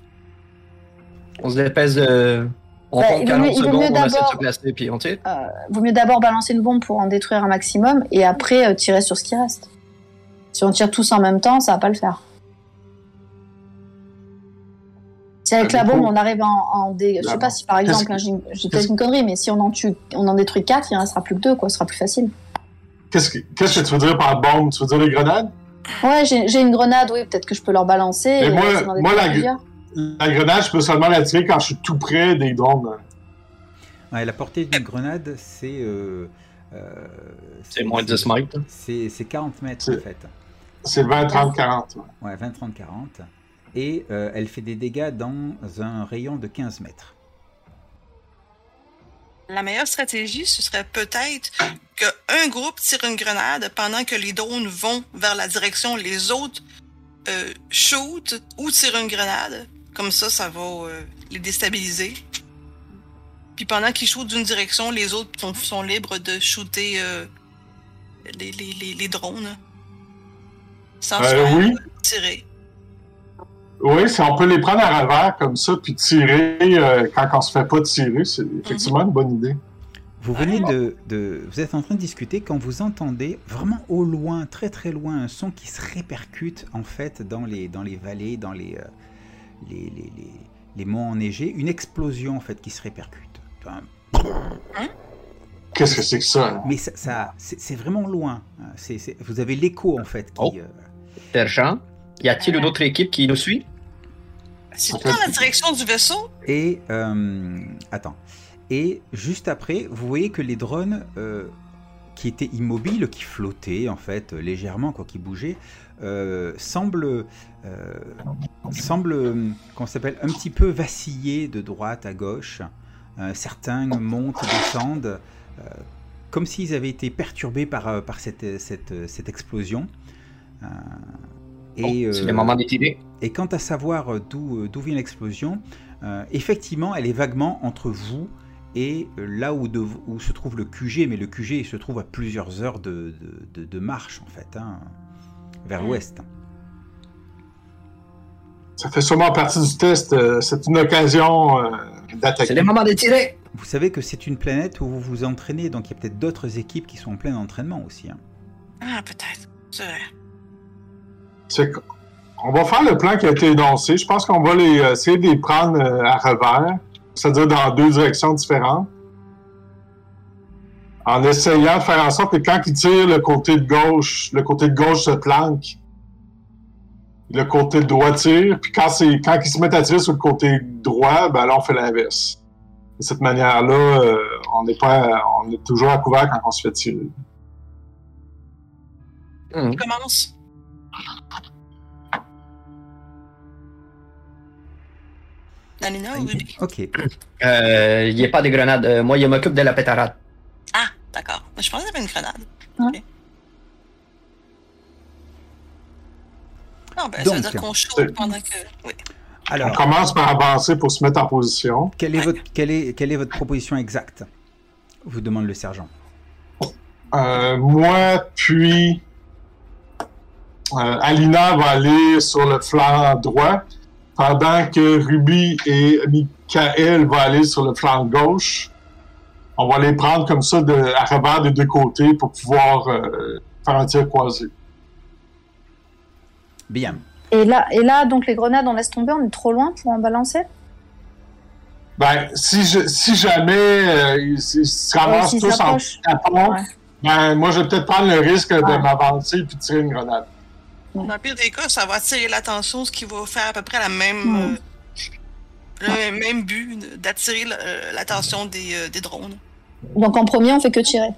On se dépêche de... On Ouais, compte il vaut mieux- 40 il vaut secondes, mieux on essaie de se placer, on tire. Vaut mieux d'abord balancer une bombe pour en détruire un maximum, et après euh, tirer sur ce qui reste. Si on tire tous en même temps, ça va pas le faire. Si avec Ah, la bombe coup- on arrive en, en dé... je La sais pas si par exemple, hein, j'ai peut-être une connerie, mais si on en tue, on en détruit 4, il en restera plus que 2, quoi, ce sera plus facile. Qu'est-ce que, qu'est-ce que tu veux dire par bombe? Tu veux dire les grenades? Ouais, j'ai une grenade, oui, peut-être que je peux leur balancer. Mais et moi- d'en moi, détruire la-. La grenade, je peux seulement la tirer quand je suis tout près des drones. Ouais, la portée d'une grenade, c'est. euh, euh, C'est moins de 10 mètres. C'est c'est 40 mètres en fait. C'est le 20, 30, 40. ouais. Ouais, 20, 30, 40. Et euh, elle fait des dégâts dans un rayon de 15 mètres. La meilleure stratégie, ce serait peut-être qu'un groupe tire une grenade pendant que les drones vont vers la direction, les autres euh, shoot ou tirent une grenade. Comme ça, ça va euh, les déstabiliser. Puis pendant qu'ils shootent d'une direction, les autres sont, sont libres de shooter euh, les, les, les, les drones. Sans Euh, se faire oui. tirer. Oui, si on peut les prendre à revers comme ça, puis tirer euh, quand on se fait pas tirer, c'est effectivement une bonne idée. Vous venez de, de- Vous êtes en train de discuter quand vous entendez vraiment au loin, très très loin, un son qui se répercute en fait dans les, dans les vallées, dans les, euh, les, les, les, les monts enneigés. Une explosion en fait qui se répercute. Enfin, Qu'est-ce que c'est que ça? Mais ça, ça- c'est vraiment loin. hein. Vous avez l'écho en fait qui. Oh. euh, Sergent, y a-t-il une autre équipe qui nous suit? C'est dans la direction du vaisseau? Et euh, attends. Et juste après, vous voyez que les drones euh, qui étaient immobiles, qui flottaient en fait euh, légèrement, quoi, qui bougeaient, euh, semblent, euh, semblent, euh, comment ça s'appelle, un petit peu vaciller de droite à gauche. Euh, certains montent, descendent, euh, comme s'ils avaient été perturbés par, euh, par cette, cette, cette explosion. Euh, et, C'est euh, le moment de tirer. et quant à savoir d'où d'où vient l'explosion, euh, effectivement, elle est vaguement entre vous et là où, de- où se trouve le QG, mais le QG il se trouve à plusieurs heures de, de- de- de marche en fait, hein, vers Mm. l'ouest. Ça fait sûrement partie du test. euh, c'est une occasion euh, C'est d'attaquer. le moment de tirer. Vous savez que c'est une planète où vous vous entraînez, donc il y a peut-être d'autres équipes qui sont en plein entraînement aussi. hein. Ah, peut-être. C'est vrai. C'est On va faire le plan qui a été énoncé. Je pense qu'on va les, euh, essayer de les prendre à revers, c'est-à-dire dans deux directions différentes. En essayant de faire en sorte que quand ils tirent le côté de gauche, le côté de gauche se planque. Le côté droit tire, puis quand, c'est, quand ils se mettent à tirer sur le côté droit, ben là, on fait l'inverse. De cette manière-là, euh, on n'est pas, on est toujours à couvert quand on se fait tirer. On commence. Nalina ou Ruby? Ok. Euh, y a pas de grenade. Euh, moi, je m'occupe de la pétarade. Ah, d'accord. Je pensais qu'il y avait une grenade. Ouais. Ok. Non, ben, ça veut Donc. dire qu'on pendant que. Oui. On Alors, commence par avancer pour se mettre en position. quelle est, Ouais. votre, quelle, est, quelle est votre proposition exacte? Vous demande le sergent. Euh, moi, puis euh, Alina va aller sur le flanc droit, pendant que Ruby et Michael vont aller sur le flanc gauche. On va les prendre comme ça de, à revers des deux côtés pour pouvoir euh, faire un tir croisé. Bien. Et là, et là, donc les grenades, on laisse tomber, on est trop loin pour en balancer? Ben, si, je, si jamais euh, ils se ramassent tous en tapant, Ouais. ben, moi, je vais peut-être prendre le risque de m'avancer puis de tirer une grenade. Dans le pire des cas, ça va attirer l'attention, ce qui va faire à peu près la même, euh, le même but d'attirer euh, l'attention des, euh, des drones. Donc en premier, on fait que tirer.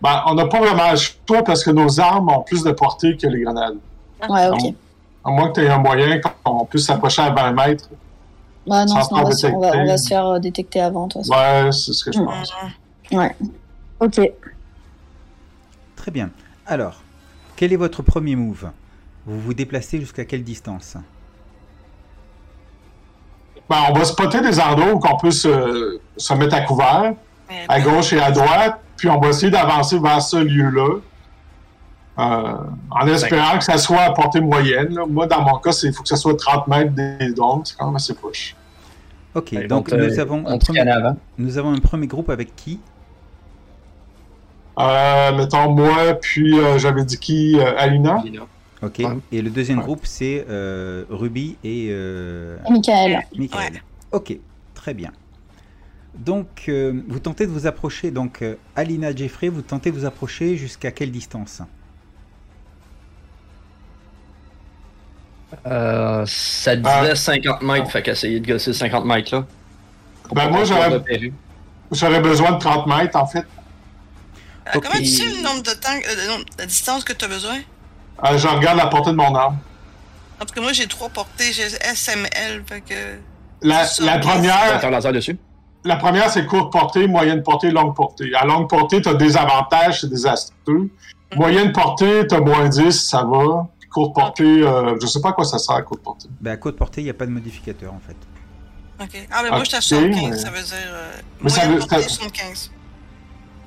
Ben, on n'a pas vraiment le choix parce que nos armes ont plus de portée que les grenades. Ouais, ok. À moins que tu aies un moyen qu'on puisse s'approcher à 20 mètres. Ouais, non, sinon on va, se on, va, détecter. on va se faire euh, détecter avant, de toute façon. Ouais, c'est ce que je Mm. pense. Ouais. Ok. Très bien. Alors, quel est votre premier move? Vous vous déplacez jusqu'à quelle distance? Ben, on va spotter des endroits où on peut se, se mettre à couvert, à gauche et à droite, puis on va essayer d'avancer vers ce lieu-là. Euh, en espérant que ça soit à portée moyenne. là. Moi, dans mon cas, il faut que ça soit 30 mètres des drones. C'est quand même assez proche. Ok, donc nous, avons un premier, nous avons un premier groupe avec qui? Euh, mettons, moi, puis euh, j'avais dit qui euh, Alina. Ok, Ouais. et le deuxième Ouais. groupe c'est euh, Ruby et euh, Michael. Michael. Ouais. Ok, très bien. Donc, euh, vous tentez de vous approcher, donc euh, Alina Jeffrey, vous tentez de vous approcher jusqu'à quelle distance? Euh, ça disait Ah. 50 mètres, fait qu'essayer de gosser 50 mètres là. Ben, moi, j'aurais- besoin de 30 mètres, en fait. Euh, Ok. Comment tu sais le nombre de temps, euh, nombre- la distance que tu as besoin? Euh, je regarde la portée de mon arme. En tout cas, moi, j'ai trois portées, j'ai SML, fait que... La, première, faire laser dessus? la première, c'est courte portée, moyenne portée, longue portée. À longue portée, tu as des avantages, c'est désastreux. Moyenne portée, tu as moins 10, ça va. Courte portée, euh, je sais pas à quoi ça sert à courte portée. ben, À côte portée, il n'y a pas de modificateur en fait. OK. Ah, mais moi, je suis à Ok, 75, mais- ça veut dire... Euh, Mais ça veut- ça- 75.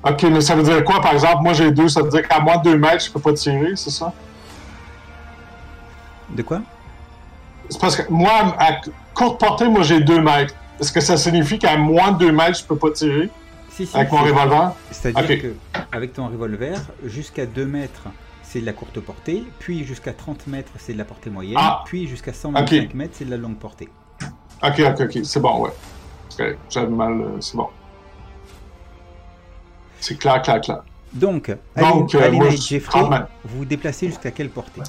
Ok, mais ça veut dire quoi, par exemple? Moi, j'ai deux, ça veut dire qu'à moins de 2 mètres, je peux pas tirer, c'est ça? De quoi? C'est parce que moi, à courte portée, moi, j'ai 2 mètres. Est-ce que ça signifie qu'à moins de 2 mètres, je peux pas tirer? Si, si. avec mon revolver? C'est-à-dire Ok. que avec ton revolver, jusqu'à 2 mètres, c'est de la courte portée, puis jusqu'à 30 mètres, c'est de la portée moyenne, Ah. puis jusqu'à 125 Ok. mètres, c'est de la longue portée. Ok, ok, ok, c'est bon, ouais. Ok, J'avais mal, euh, c'est bon. C'est clair, clair, clair. Donc, Donc, Alina, euh, Alina et je- Jeffrey, 30 mètres. vous vous déplacez jusqu'à quelle portée?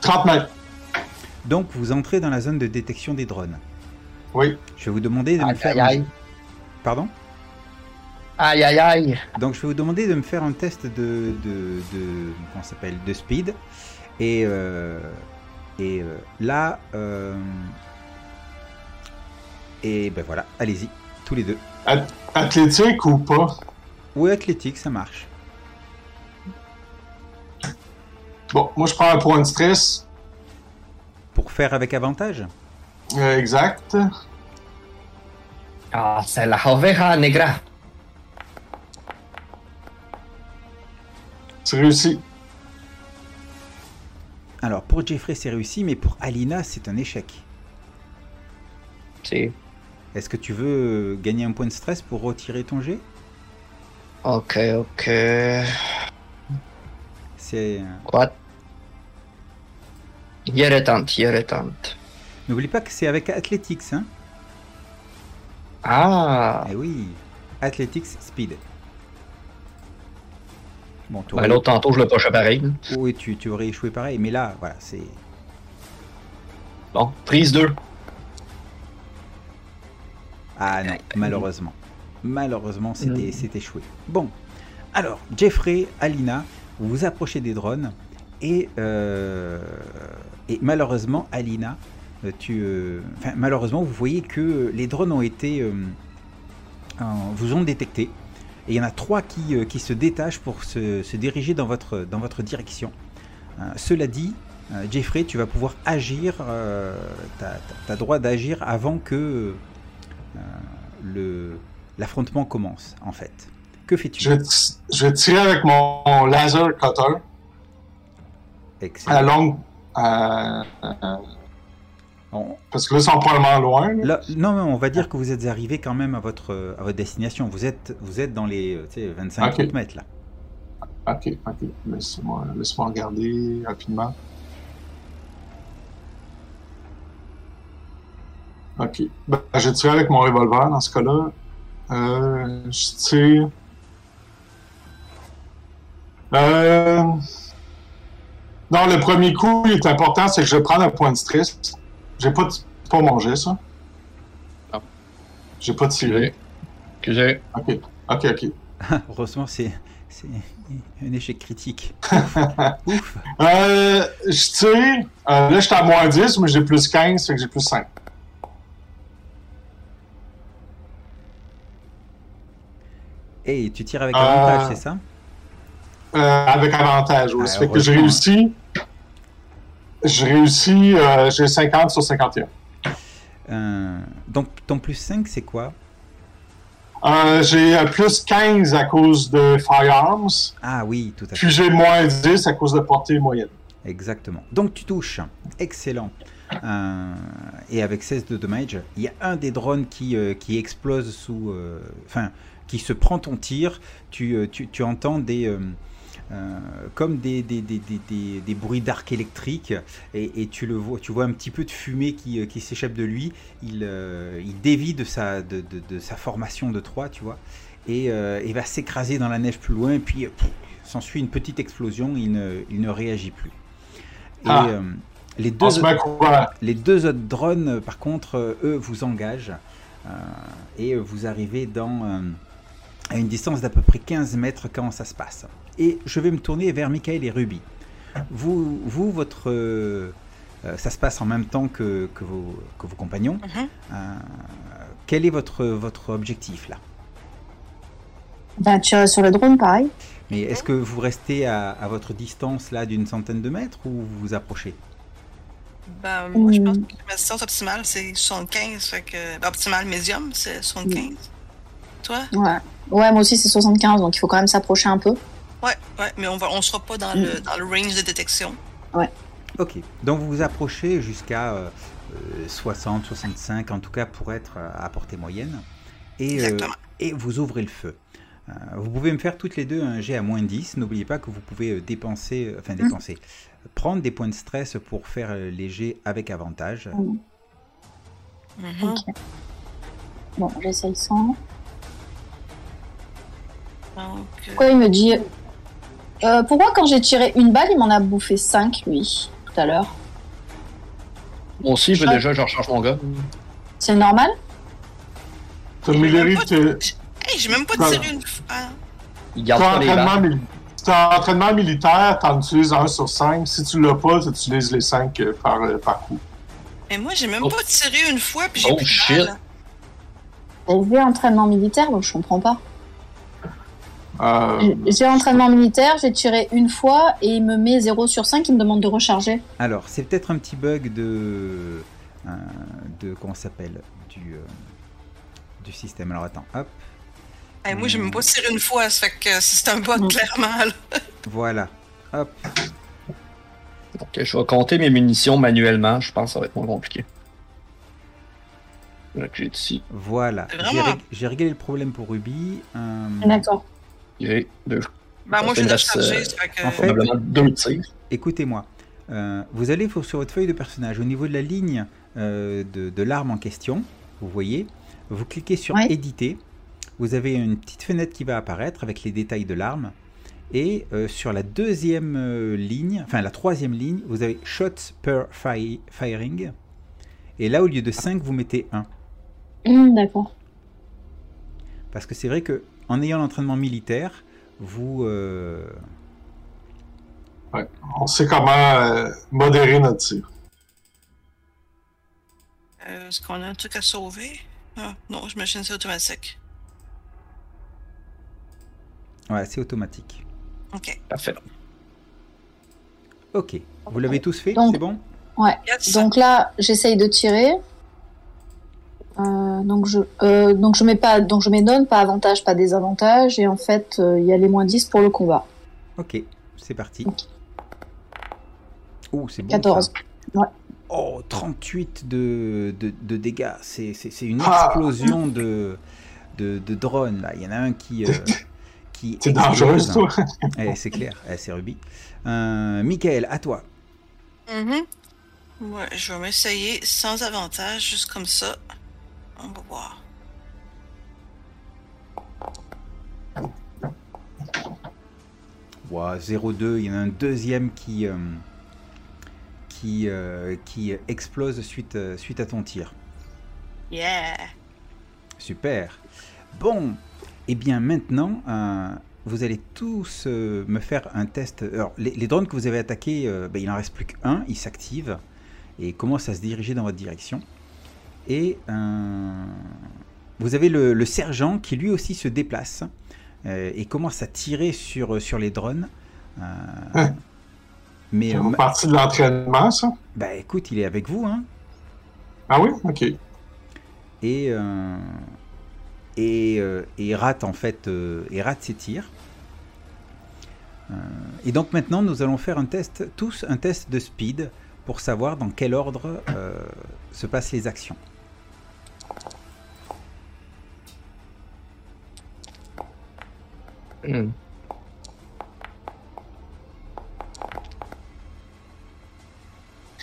30 mètres, Donc, vous entrez dans la zone de détection des drones. oui. Je vais vous demander de me Aïe, faire... aïe, un- aïe. Pardon? Aïe, aïe, aïe. Donc, je vais vous demander de me faire un test de... de, de comment s'appelle De speed. Et, euh, et euh, là... euh, et ben voilà, allez-y, tous les deux. Athlétique ou pas? Ou athlétique, ça marche. Bon, moi, je prends un point de stress. Pour faire avec avantage? Euh, exact. Ah, c'est la oveja negra. C'est réussi. Alors, pour Jeffrey, c'est réussi, mais pour Alina, c'est un échec. C'est. Est-ce que tu veux gagner un point de stress pour retirer ton jet Ok, ok. C'est... Quoi? Irritante, irritante. N'oublie pas que c'est avec Athletics, hein? Ah! Eh oui, Athletics Speed. Bon, Ben, l'autre, tantôt, je le poche pareil. Oui, tu, tu aurais échoué pareil, mais là, voilà, c'est... Bon, prise 2. Ah non, malheureusement. Malheureusement, c'était Mm. c'est échoué. Bon, alors, Jeffrey, Alina, vous vous approchez des drones, et, euh, et malheureusement, Alina, euh, tu, euh, enfin, malheureusement, vous voyez que les drones ont été, euh, vous ont détecté, et il y en a trois qui, euh, qui se détachent pour se, se diriger dans votre, dans votre direction. Euh, cela dit, euh, Jeffrey, tu vas pouvoir agir, tu as, droit d'agir avant que le l'affrontement commence, en fait. Que fais-tu? Je vais, t- je vais tirer avec mon, laser cutter à Excellent. longue. Parce que là, ils sont probablement loin. Non, mais on va dire que vous êtes arrivé quand même à votre, destination. Vous êtes, vous êtes dans les euh, 25-30 okay. mètres, là. Ok, ok. Laisse-moi regarder rapidement. Ok. Ben, je tire avec mon revolver dans ce cas-là. Euh, je tire. Euh... Non, le premier coup il est important, c'est que je prends un point de stress. J'ai pas, pas mangé ça. Ah. J'ai pas tiré. Que j'ai. Ok, ok, ok. Heureusement, c'est c'est un échec critique. Ouf. Euh, je tire. Euh, là, je suis à moins 10, mais j'ai plus 15, fait que j'ai plus 5. Et tu tires avec Euh, avantage, c'est ça? Euh, avec avantage, oui. Ah, ça fait que j'ai heureusement, réussi. J'ai réussi, euh, j'ai 50 sur 51. Euh, Donc ton plus 5, c'est quoi? Euh, j'ai euh, plus 15 à cause de Firearms, Ah oui, tout à fait. puis j'ai moins 10 à cause de portée moyenne. Exactement. Donc tu touches. Excellent. Euh, et avec 16 de dommage, il y a un des drones qui, qui explose sous... Enfin, qui se prend ton tir. Tu, tu, tu entends des... euh, comme des, des, des, des, bruits d'arc électrique et, et tu le vois tu vois un petit peu de fumée qui, euh, qui s'échappe de lui il, euh, il dévie de sa, de, de- de sa formation de 3 tu vois et euh, il va s'écraser dans la neige plus loin et puis s'ensuit une petite explosion il ne, il ne réagit plus et Ah. les deux couvert. les deux autres drones, par contre, eux, vous engagent et vous arrivez dans, à une distance d'à peu près 15 mètres quand ça se passe. Et je vais me tourner vers Michael et Ruby. Vous, vous votre, euh, euh, ça se passe en même temps que, que, vos, que vos compagnons. Mhm. Euh, quel est votre, votre objectif là? Ben, tirer sur le drone, pareil. Mais est-ce que vous restez à, à votre distance là d'une centaine de mètres ou vous vous approchez? Ben, moi, je pense Hmm. que ma distance optimale, c'est 75. Fait que, ben, optimale médium, c'est 75. Toi? Ouais. Ouais, moi aussi, c'est 75, donc il faut quand même s'approcher un peu. Ouais, ouais, mais on va, on sera pas dans, le, dans le range de détection. Ok, donc vous vous approchez jusqu'à euh, euh, 60, 65 en tout cas pour être euh, à portée moyenne. Et, euh, Exactement. et vous ouvrez le feu. Euh, vous pouvez me faire toutes les deux un jet à moins 10. N'oubliez pas que vous pouvez euh, dépenser, euh, enfin dépenser, prendre des points de stress pour faire euh, les jets avec avantage. Ok. Bon, j'essaye sans. Donc, euh, Pourquoi il me dit. Euh, pourquoi quand j'ai tiré une balle, il m'en a bouffé 5, lui, tout à l'heure Moi aussi, je Ah. déjà, je recharge mon gars. C'est normal? T'as Millery, t'es hey, j'ai même pas Voilà. tiré une fois. Il garde en pas les entraînement, balles. mili- t'es en entraînement militaire, t'en utilises un sur 5. Si tu l'as pas, tu utilises les 5 par, euh, par coup. Mais moi, j'ai même Oh. pas tiré une fois, puis j'ai Oh, plus de shit. balles. Vu entraînement militaire, donc je comprends pas. Euh, J'ai- entraînement militaire, j'ai tiré une fois et il me met 0 sur 5, il me demande de recharger. Alors, c'est peut-être un petit bug de. euh, de comment ça s'appelle du, euh, du système. Alors attends, hop, Hey, moi, j'ai même pas tiré une fois, ça fait que c'est un bug, clairement. là. voilà. Hop, Ok, je vais compter mes munitions manuellement. Je pense que ça va être moins compliqué. Ici. voilà. J'ai réglé le problème pour Ruby. euh, D'accord. J'ai deux. Ben, moi, je reste, rechargé, euh, que... en fait- Probablement deux tirs. Écoutez-moi, euh, vous allez sur votre feuille de personnage, au niveau de la ligne euh, de, de l'arme en question, vous voyez, vous cliquez sur Ouais. éditer, vous avez une petite fenêtre qui va apparaître avec les détails de l'arme, et euh, sur la deuxième euh, ligne, enfin la troisième ligne, vous avez shots per fi- firing, et là au lieu de 5, vous mettez 1. Hum, D'accord. Parce que c'est vrai que en ayant l'entraînement militaire, vous... euh, on sait comment euh, modérer notre tir. Euh, Est-ce qu'on a un truc à sauver? Ah, non, j'imagine que c'est automatique. ouais, c'est automatique. OK. Parfait. Ok, vous l'avez tous fait, c'est bon? Yes. Donc là, j'essaye de tirer. Euh, donc je euh, donc je mets pas donc je mets non pas avantage pas désavantage et en fait euh, il y a les moins 10 pour le combat. Ok, c'est parti. Oh, c'est bon. 14. ça. Ouais. Oh, 38 de, de, de dégâts. C'est c'est- c'est une Ah. explosion de, de, de drones. Là. Il y en a un qui. euh, qui C'est dangereux, toi. Eh, c'est clair, Eh, c'est Ruby. Euh, Michael, à toi. Mhm. Ouais, je vais m'essayer sans avantage, juste comme ça. On va voir. Ouah, 0-2, il y en a un deuxième qui, euh, qui, euh, qui explose suite, euh, suite à ton tir. Yeah! Super. Bon, et bien maintenant, euh, vous allez tous me faire un test. Alors, les, les drones que vous avez attaqués, ben, il n'en reste plus qu'un, il s'active et commence à se diriger dans votre direction? Et euh, vous avez le, le sergent qui lui aussi se déplace euh, et commence à tirer sur, sur les drones. Hein. mais C'est euh, partie de l'entraînement, ça? bah écoute, il est avec vous, hein. Ah oui? Ok. et et, et rate en fait et rate ses tirs. Et donc maintenant nous allons faire un test tous un test de speed pour savoir dans quel ordre euh, se passent les actions. Hmm.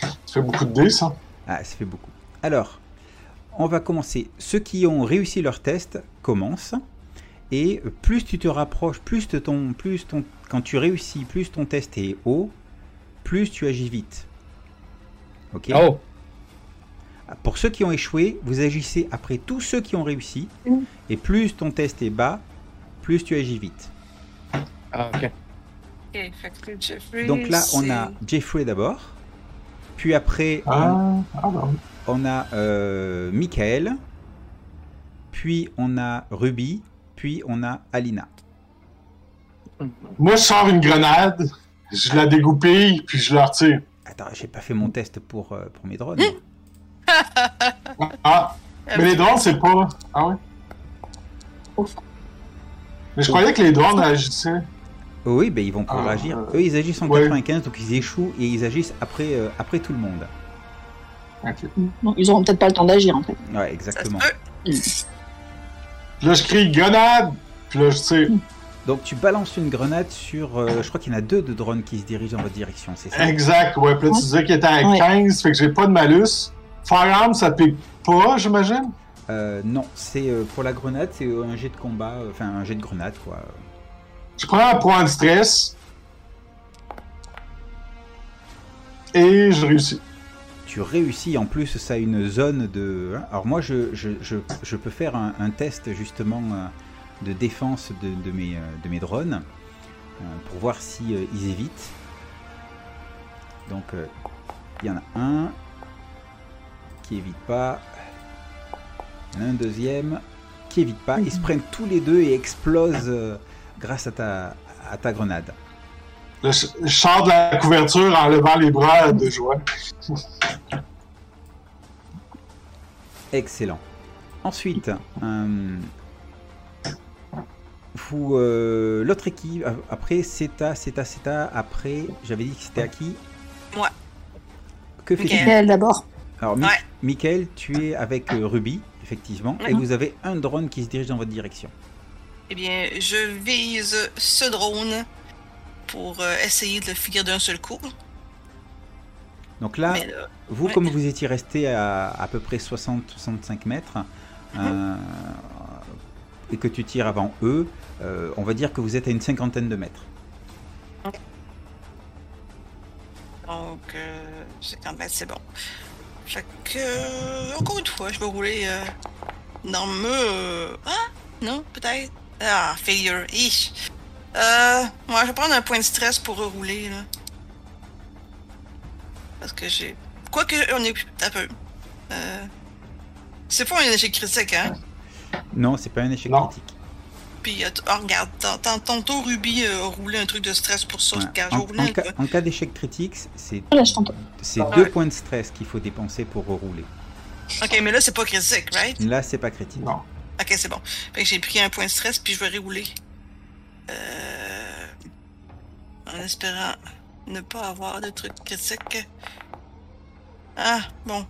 Ça fait beaucoup de dés, ça. Ah, ça fait beaucoup. Alors, on va commencer. Ceux qui ont réussi leur test commencent. Et plus tu te rapproches, plus de ton, plus ton, quand tu réussis, plus ton test est haut, plus tu agis vite. Ok. Oh, Pour ceux qui ont échoué, vous agissez après tous ceux qui ont réussi. Mm. Et plus ton test est bas, plus tu agis vite. ah, ok. Ok, fait que Jeffrey. Donc là, on a Jeffrey d'abord. Puis après, on, Ah, ah ben. on a euh, Michael. Puis on a Ruby. Puis on a Alina. Moi, je sors une grenade, je la dégoupille, puis je la retire. Attends, j'ai pas fait mon test pour, euh, pour mes drones. Ah, mais les drones, c'est pas. Ah ouais? Ouf. Mais je croyais que les drones agissaient. Oh oui, ben ils vont pouvoir Ah, agir. euh, Eux, ils agissent en ouais. 95, donc ils échouent et ils agissent après, euh, après tout le monde. Ils auront peut-être pas le temps d'agir en fait. Ouais, exactement. Là, je crie grenade, puis là, je tire. Donc tu balances une grenade sur. euh, je crois qu'il y en a deux de drones qui se dirigent dans votre direction, c'est ça? Exact, ouais. Puis là, tu disais qu'il était à Ouais. 15, fait que j'ai pas de malus. Firearm, ça pique pas, j'imagine? Euh, non, c'est euh, pour la grenade, c'est euh, un jet de combat, enfin un jet de grenade quoi. Je prends un point de stress. Et je réussis. Tu réussis, en plus ça a une zone de... hein. Alors moi je, je, je, je peux faire un, un test justement de défense de, de mes, de mes drones pour voir si ils évitent. Donc il y en a un qui évite pas. Un deuxième qui évite pas. Ils se prennent tous les deux et explosent euh, grâce à ta, à ta grenade. Là, je, sors de la couverture en levant les bras de joie. Excellent. Ensuite, euh, euh, l'autre équipe, après Ceta, Ceta, Ceta, après, j'avais dit que c'était à qui? Moi. Que fait Mickaël. Elle d'abord. Alors, Mi- Ouais. Michael, tu es avec euh, Ruby, effectivement, et Mhm. vous avez un drone qui se dirige dans votre direction. Eh bien, je vise ce drone pour euh, essayer de le finir d'un seul coup. Donc là, là, vous, ouais. comme vous étiez resté à à peu près 60-65 mètres, euh, et que tu tires avant eux, euh, on va dire que vous êtes à une cinquantaine de mètres. donc, euh, 50 mètres, c'est bon. Fait que, euh, encore une fois, je vais rouler euh, dans le mur. Ah, non, peut-être? Ah, failure. Ich. Euh, moi, je vais prendre un point de stress pour rerouler, là. Parce que j'ai. Quoique, on est. Un peu. Euh. C'est pas un échec critique, hein? Non, c'est pas un échec Non. critique. Puis, oh, regarde, tant- tant- tantôt, Ruby euh, a roulé un truc de stress pour ça. Ouais. En, roulé en un cas, truc. en cas d'échec critique, c'est c'est Ouais. deux points de stress qu'il faut dépenser pour rerouler. Ok, mais là, c'est pas critique, right? Là, c'est pas critique. Non. Ok, c'est bon. Fait que j'ai pris un point de stress, puis je vais rerouler. Euh... En espérant ne pas avoir de trucs critiques. Ah, bon.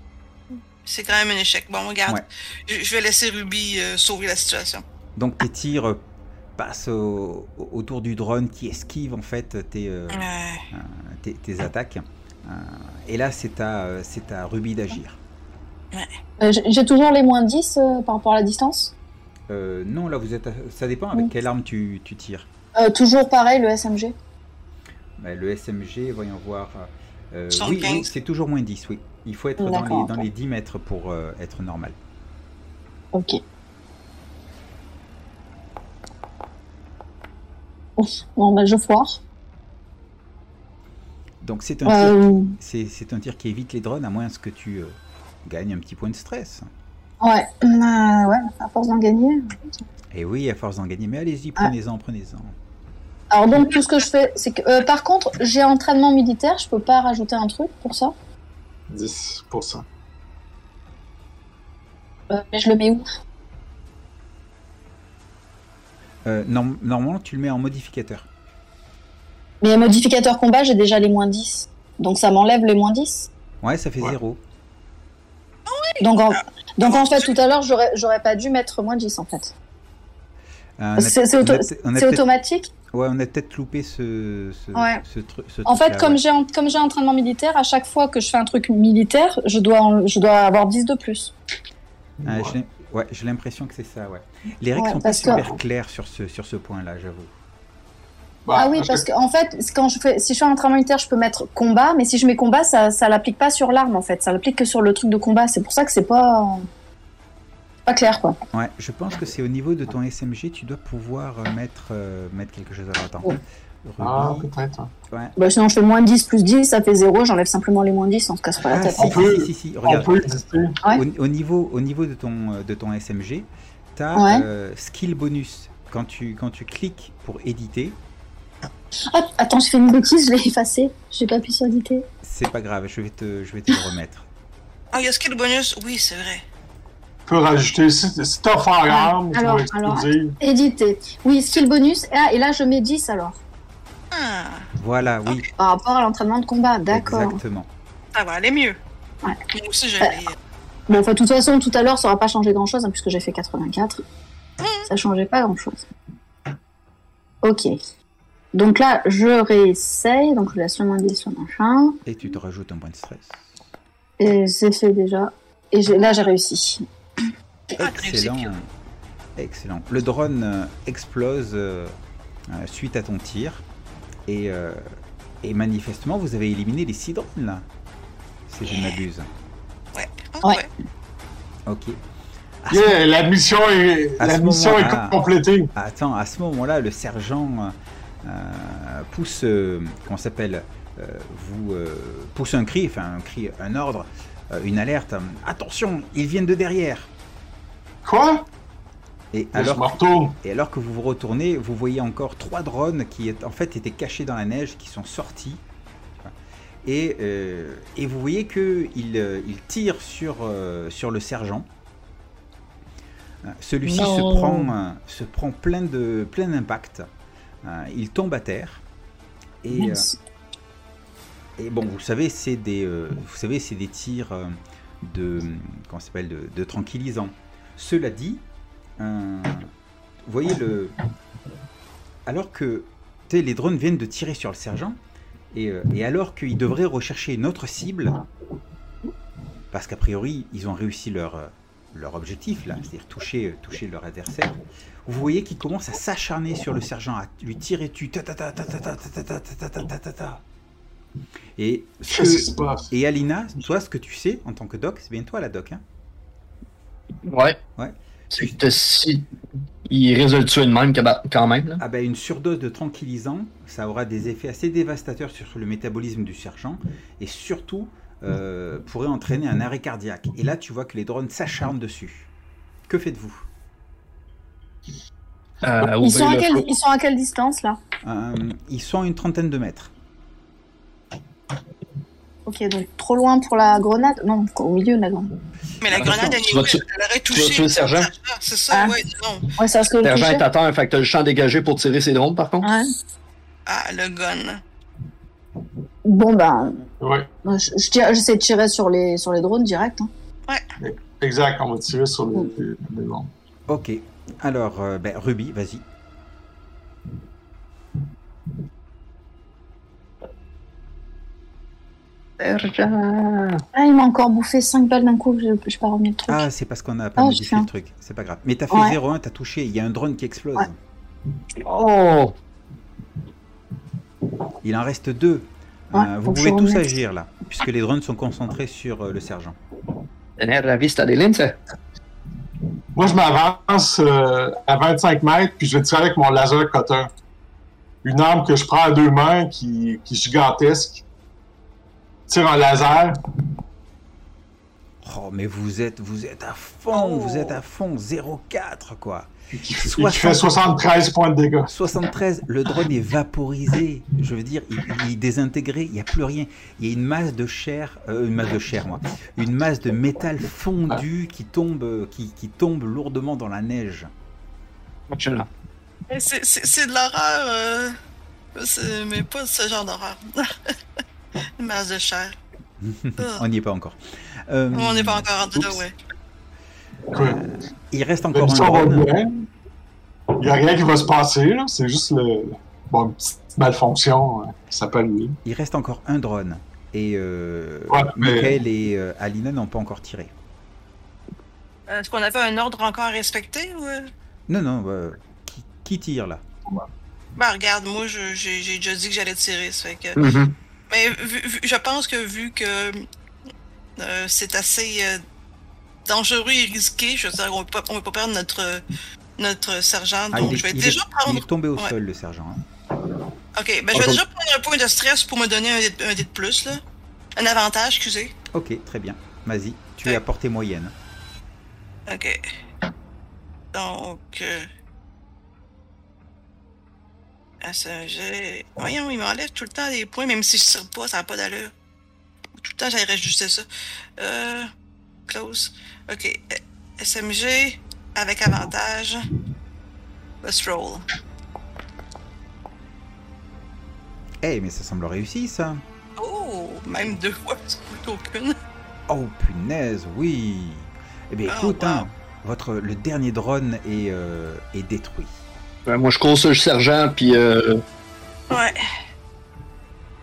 C'est quand même un échec. Bon, regarde. Ouais. Je, je vais laisser Ruby euh, sauver la situation. Donc tes tirs euh, passent au- au- autour du drone qui esquive en fait tes, euh, Ouais. tes, tes attaques. Euh, et là, c'est à, c'est à Ruby d'agir. Euh, j'ai toujours les moins 10 euh, par rapport à la distance? Euh, non, là, vous êtes. à- Ça dépend avec Oui. quelle arme tu, tu tires. Euh, Toujours pareil, le SMG Bah, le SMG, voyons voir. euh, 115. oui, oui, c'est toujours moins 10, oui. Il faut être dans les, dans les 10 mètres pour euh, être normal. Ok. Bon, bah, je foire. Donc c'est un, tir, Euh, c'est, c'est un tir qui évite les drones, à moins que tu euh, gagnes un petit point de stress. ouais, euh, ouais, à force d'en gagner. Et oui, à force d'en gagner. Mais allez-y, prenez-en, prenez-en. Alors donc tout ce que je fais, c'est que euh, par contre j'ai entraînement militaire, je peux pas rajouter un truc pour ça? 10%. Euh, mais je le mets où? Euh, norm- normalement, tu le mets en modificateur. Mais modificateur combat, j'ai déjà les moins 10. Donc ça m'enlève les moins 10. Ouais, ça fait Ouais. 0. Donc en, donc en fait tout à l'heure j'aurais j'aurais pas dû mettre moins 10 en fait. Euh, C'est auto- automatique? Ouais, on a peut-être loupé ce, ce, Ouais. ce, tru- ce En fait comme ouais. j'ai comme j'ai entraînement militaire, à chaque fois que je fais un truc militaire, je dois en- je dois avoir 10 de plus. Ah, Ouais. J'ai- Ouais, j'ai l'impression que c'est ça, ouais. Les règles Ouais, sont pas parce que- super claires sur ce, sur ce point-là, j'avoue. Bah, ah oui, parce que en fait, quand je fais, si je fais un entraînement militaire, je peux mettre combat, mais si je mets combat, ça, ça l'applique pas sur l'arme en fait, ça l'applique que sur le truc de combat. C'est pour ça que c'est pas, pas clair quoi. Ouais, je pense que c'est au niveau de ton SMG, tu dois pouvoir euh, mettre, euh, mettre quelque chose. Alors attends. Ah, peut-être. ouais. Bah, sinon, je fais moins 10 plus 10, ça fait 0, j'enlève simplement les moins 10, on se casse pas la Ah, tête. si, On peut- si, si, si, On regarde. peut exister. Ouais. Au, au niveau, au niveau de, ton, euh, de ton SMG, tu as Ouais. skill bonus. Quand tu, quand tu cliques pour éditer, Ah, attends, j'ai fait une bêtise, je l'ai effacé. J'ai pas pu sur éditer. c'est pas grave, je vais te, je vais te le remettre. Ah, il y a skill bonus? Oui, c'est vrai. Tu peux rajouter. Si, t'as Alors, exploser. Éditer. Oui, skill bonus. Ah, et là, je mets 10 alors. Ah, Voilà, oui, Par rapport à l'entraînement de combat, d'accord. exactement. ça va aller mieux. Ouais. Moi aussi, je Euh, l'ai. Bon, enfin, de toute façon, tout à l'heure, ça aura pas changé grand chose, puisque j'ai fait 84. Ça changeait pas grand chose. Ok. Donc là, je réessaye. Donc, je laisse le moins 10 sur machin. Et tu te rajoutes un point de stress. Et c'est fait déjà. Et là, j'ai réussi. Ah, Excellent. Excellent. Le drone euh, explose euh, euh, suite à ton tir. Et, euh, et manifestement, vous avez éliminé les six drones là. Si je ne m'abuse. Ouais. Ah, Ouais. ouais. Ok. Yeah, la mission est, À la ce mission est moment-là- complétée. Attends, à ce moment-là, le sergent euh, euh, pousse, euh, comment ça s'appelle, euh, vous euh, pousse un cri, enfin un cri, un ordre, euh, une alerte. euh, Attention, ils viennent de derrière. Quoi? Et alors, retourne. et alors que vous vous retournez, vous voyez encore trois drones qui en fait étaient cachés dans la neige, qui sont sortis. Et, euh, et vous voyez que ils euh, ils tirent sur, euh, sur le sergent. Celui-ci se prend, se prend plein de plein d'impact. Euh, il tombe à terre. Et, euh, et bon, vous savez, c'est des, euh, vous savez, c'est des tirs de, comment s'appelle, de, de tranquillisants. Cela dit, euh, vous voyez le, alors que les drones viennent de tirer sur le sergent, et, euh, et alors qu'ils devraient rechercher une autre cible, parce qu'a priori ils ont réussi leur, euh, leur objectif là, c'est-à-dire toucher, euh, toucher leur adversaire. Vous voyez qu'ils commencent à s'acharner sur le sergent, à lui tirer dessus, ta ta ta ta ta ta ta ta ta ta ta ta ta ta. Et ce et Alina, toi, ce que tu sais en tant que doc, c'est bien toi la doc, hein Ouais. Ouais. C'est que si il risque de le tuer de même que- bah, quand même. Là. Ah ben une surdose de tranquillisant, ça aura des effets assez dévastateurs sur le métabolisme du sergent et surtout euh, pourrait entraîner un arrêt cardiaque. Et là, tu vois que les drones s'acharnent dessus. Que faites-vous? Euh, Ils sont, à ils sont à quelle distance là? Euh, Ils sont à une trentaine de mètres. Ok, donc trop loin pour la grenade Non, au milieu de la grenade. Mais la Attention, grenade, elle, tu vas tuer- elle aurait tu vas touché. tuer le sergent? Ah, C'est ça, Ah. ouais. Ouais, c'est parce que Le sergent est à terre, fait que t'as le champ dégagé pour tirer ses drones par contre? Ouais. Ah, le gun. Bon, ben, Ouais, je- je tire- j'essaie de tirer sur les, sur les drones direct. hein. exact. On va tirer sur les, les, les bombes. Ok. Alors, euh, ben, Ruby, vas-y. Ah, il m'a encore bouffé 5 balles d'un coup, je je pas remis le truc. Ah, c'est parce qu'on a pas Oh, modifié le truc. C'est pas grave. Mais t'as fait Ouais. 0-1, t'as touché. Il y a un drone qui explose. Ouais. Oh! Il en reste deux. Ouais, Euh, vous pouvez tous agir là, puisque les drones sont concentrés sur euh, le sergent. Tener la vista des linces. Moi, je m'avance euh, à 25 mètres, puis je vais tirer avec mon laser cutter. Une arme que je prends à deux mains, qui, qui est gigantesque. Tire un laser. Oh, mais vous êtes, vous êtes à fond, vous êtes à fond, 0,4 quoi. Qui, qui 60. fait 73 points de dégâts. 73, le drone est vaporisé. Je veux dire, il, il est désintégré, il n'y a plus rien. Il y a une masse de chair, euh, une masse de chair, moi, une masse de métal fondu qui tombe, euh, qui, qui tombe lourdement dans la neige. C'est c'est- c'est de l'horreur, euh, mais pas ce genre d'horreur. Une masse de chair. Ah. On n'y est pas encore. Euh, On n'est pas encore rendu là, ouais. Écoute, Il reste encore un va drone. bien. Il n'y a rien qui va se passer, là. C'est juste le, bon, une petite malfonction euh, qui s'appelle lui. Il reste encore un drone. Et euh, Ouais, mais- Michael et euh, Alina n'ont pas encore tiré. Euh, Est-ce qu'on avait un ordre encore à respecter ou... euh? Non, non, euh, qui, qui tire là? Ben regarde, moi je- j'ai déjà dit que j'allais tirer, ça fait que... Mhm. Mais vu- vu- je pense que vu que euh, c'est assez euh, dangereux et risqué, je veux dire, on ne peut, pas- perdre notre, notre sergent, Ah, donc il, est, je vais il est- déjà il prendre... est tombé au Ouais. sol, le sergent. hein. Ok, ben je vais Ah, déjà prendre un point de stress pour me donner un dé, un dé de plus, là. Un avantage, excusez. Ok, très bien. Vas-y, tu es à portée moyenne. Ok. Donc... Euh... SG... Voyons, il m'enlève tout le temps des points, même si je tire pas, ça n'a pas d'allure. Tout le temps, j'allais ajuster ça. Euh... Close. Ok. SMG avec avantage. Let's roll. Eh, mais ça semble réussi ça. Oh! Même deux fois, plutôt qu'une. Oh punaise, oui. Eh bien Oh, écoute, wow. hein, votre, le dernier drone est, euh, est détruit. Ben, moi, je cours sur le sergent, puis euh, Ouais.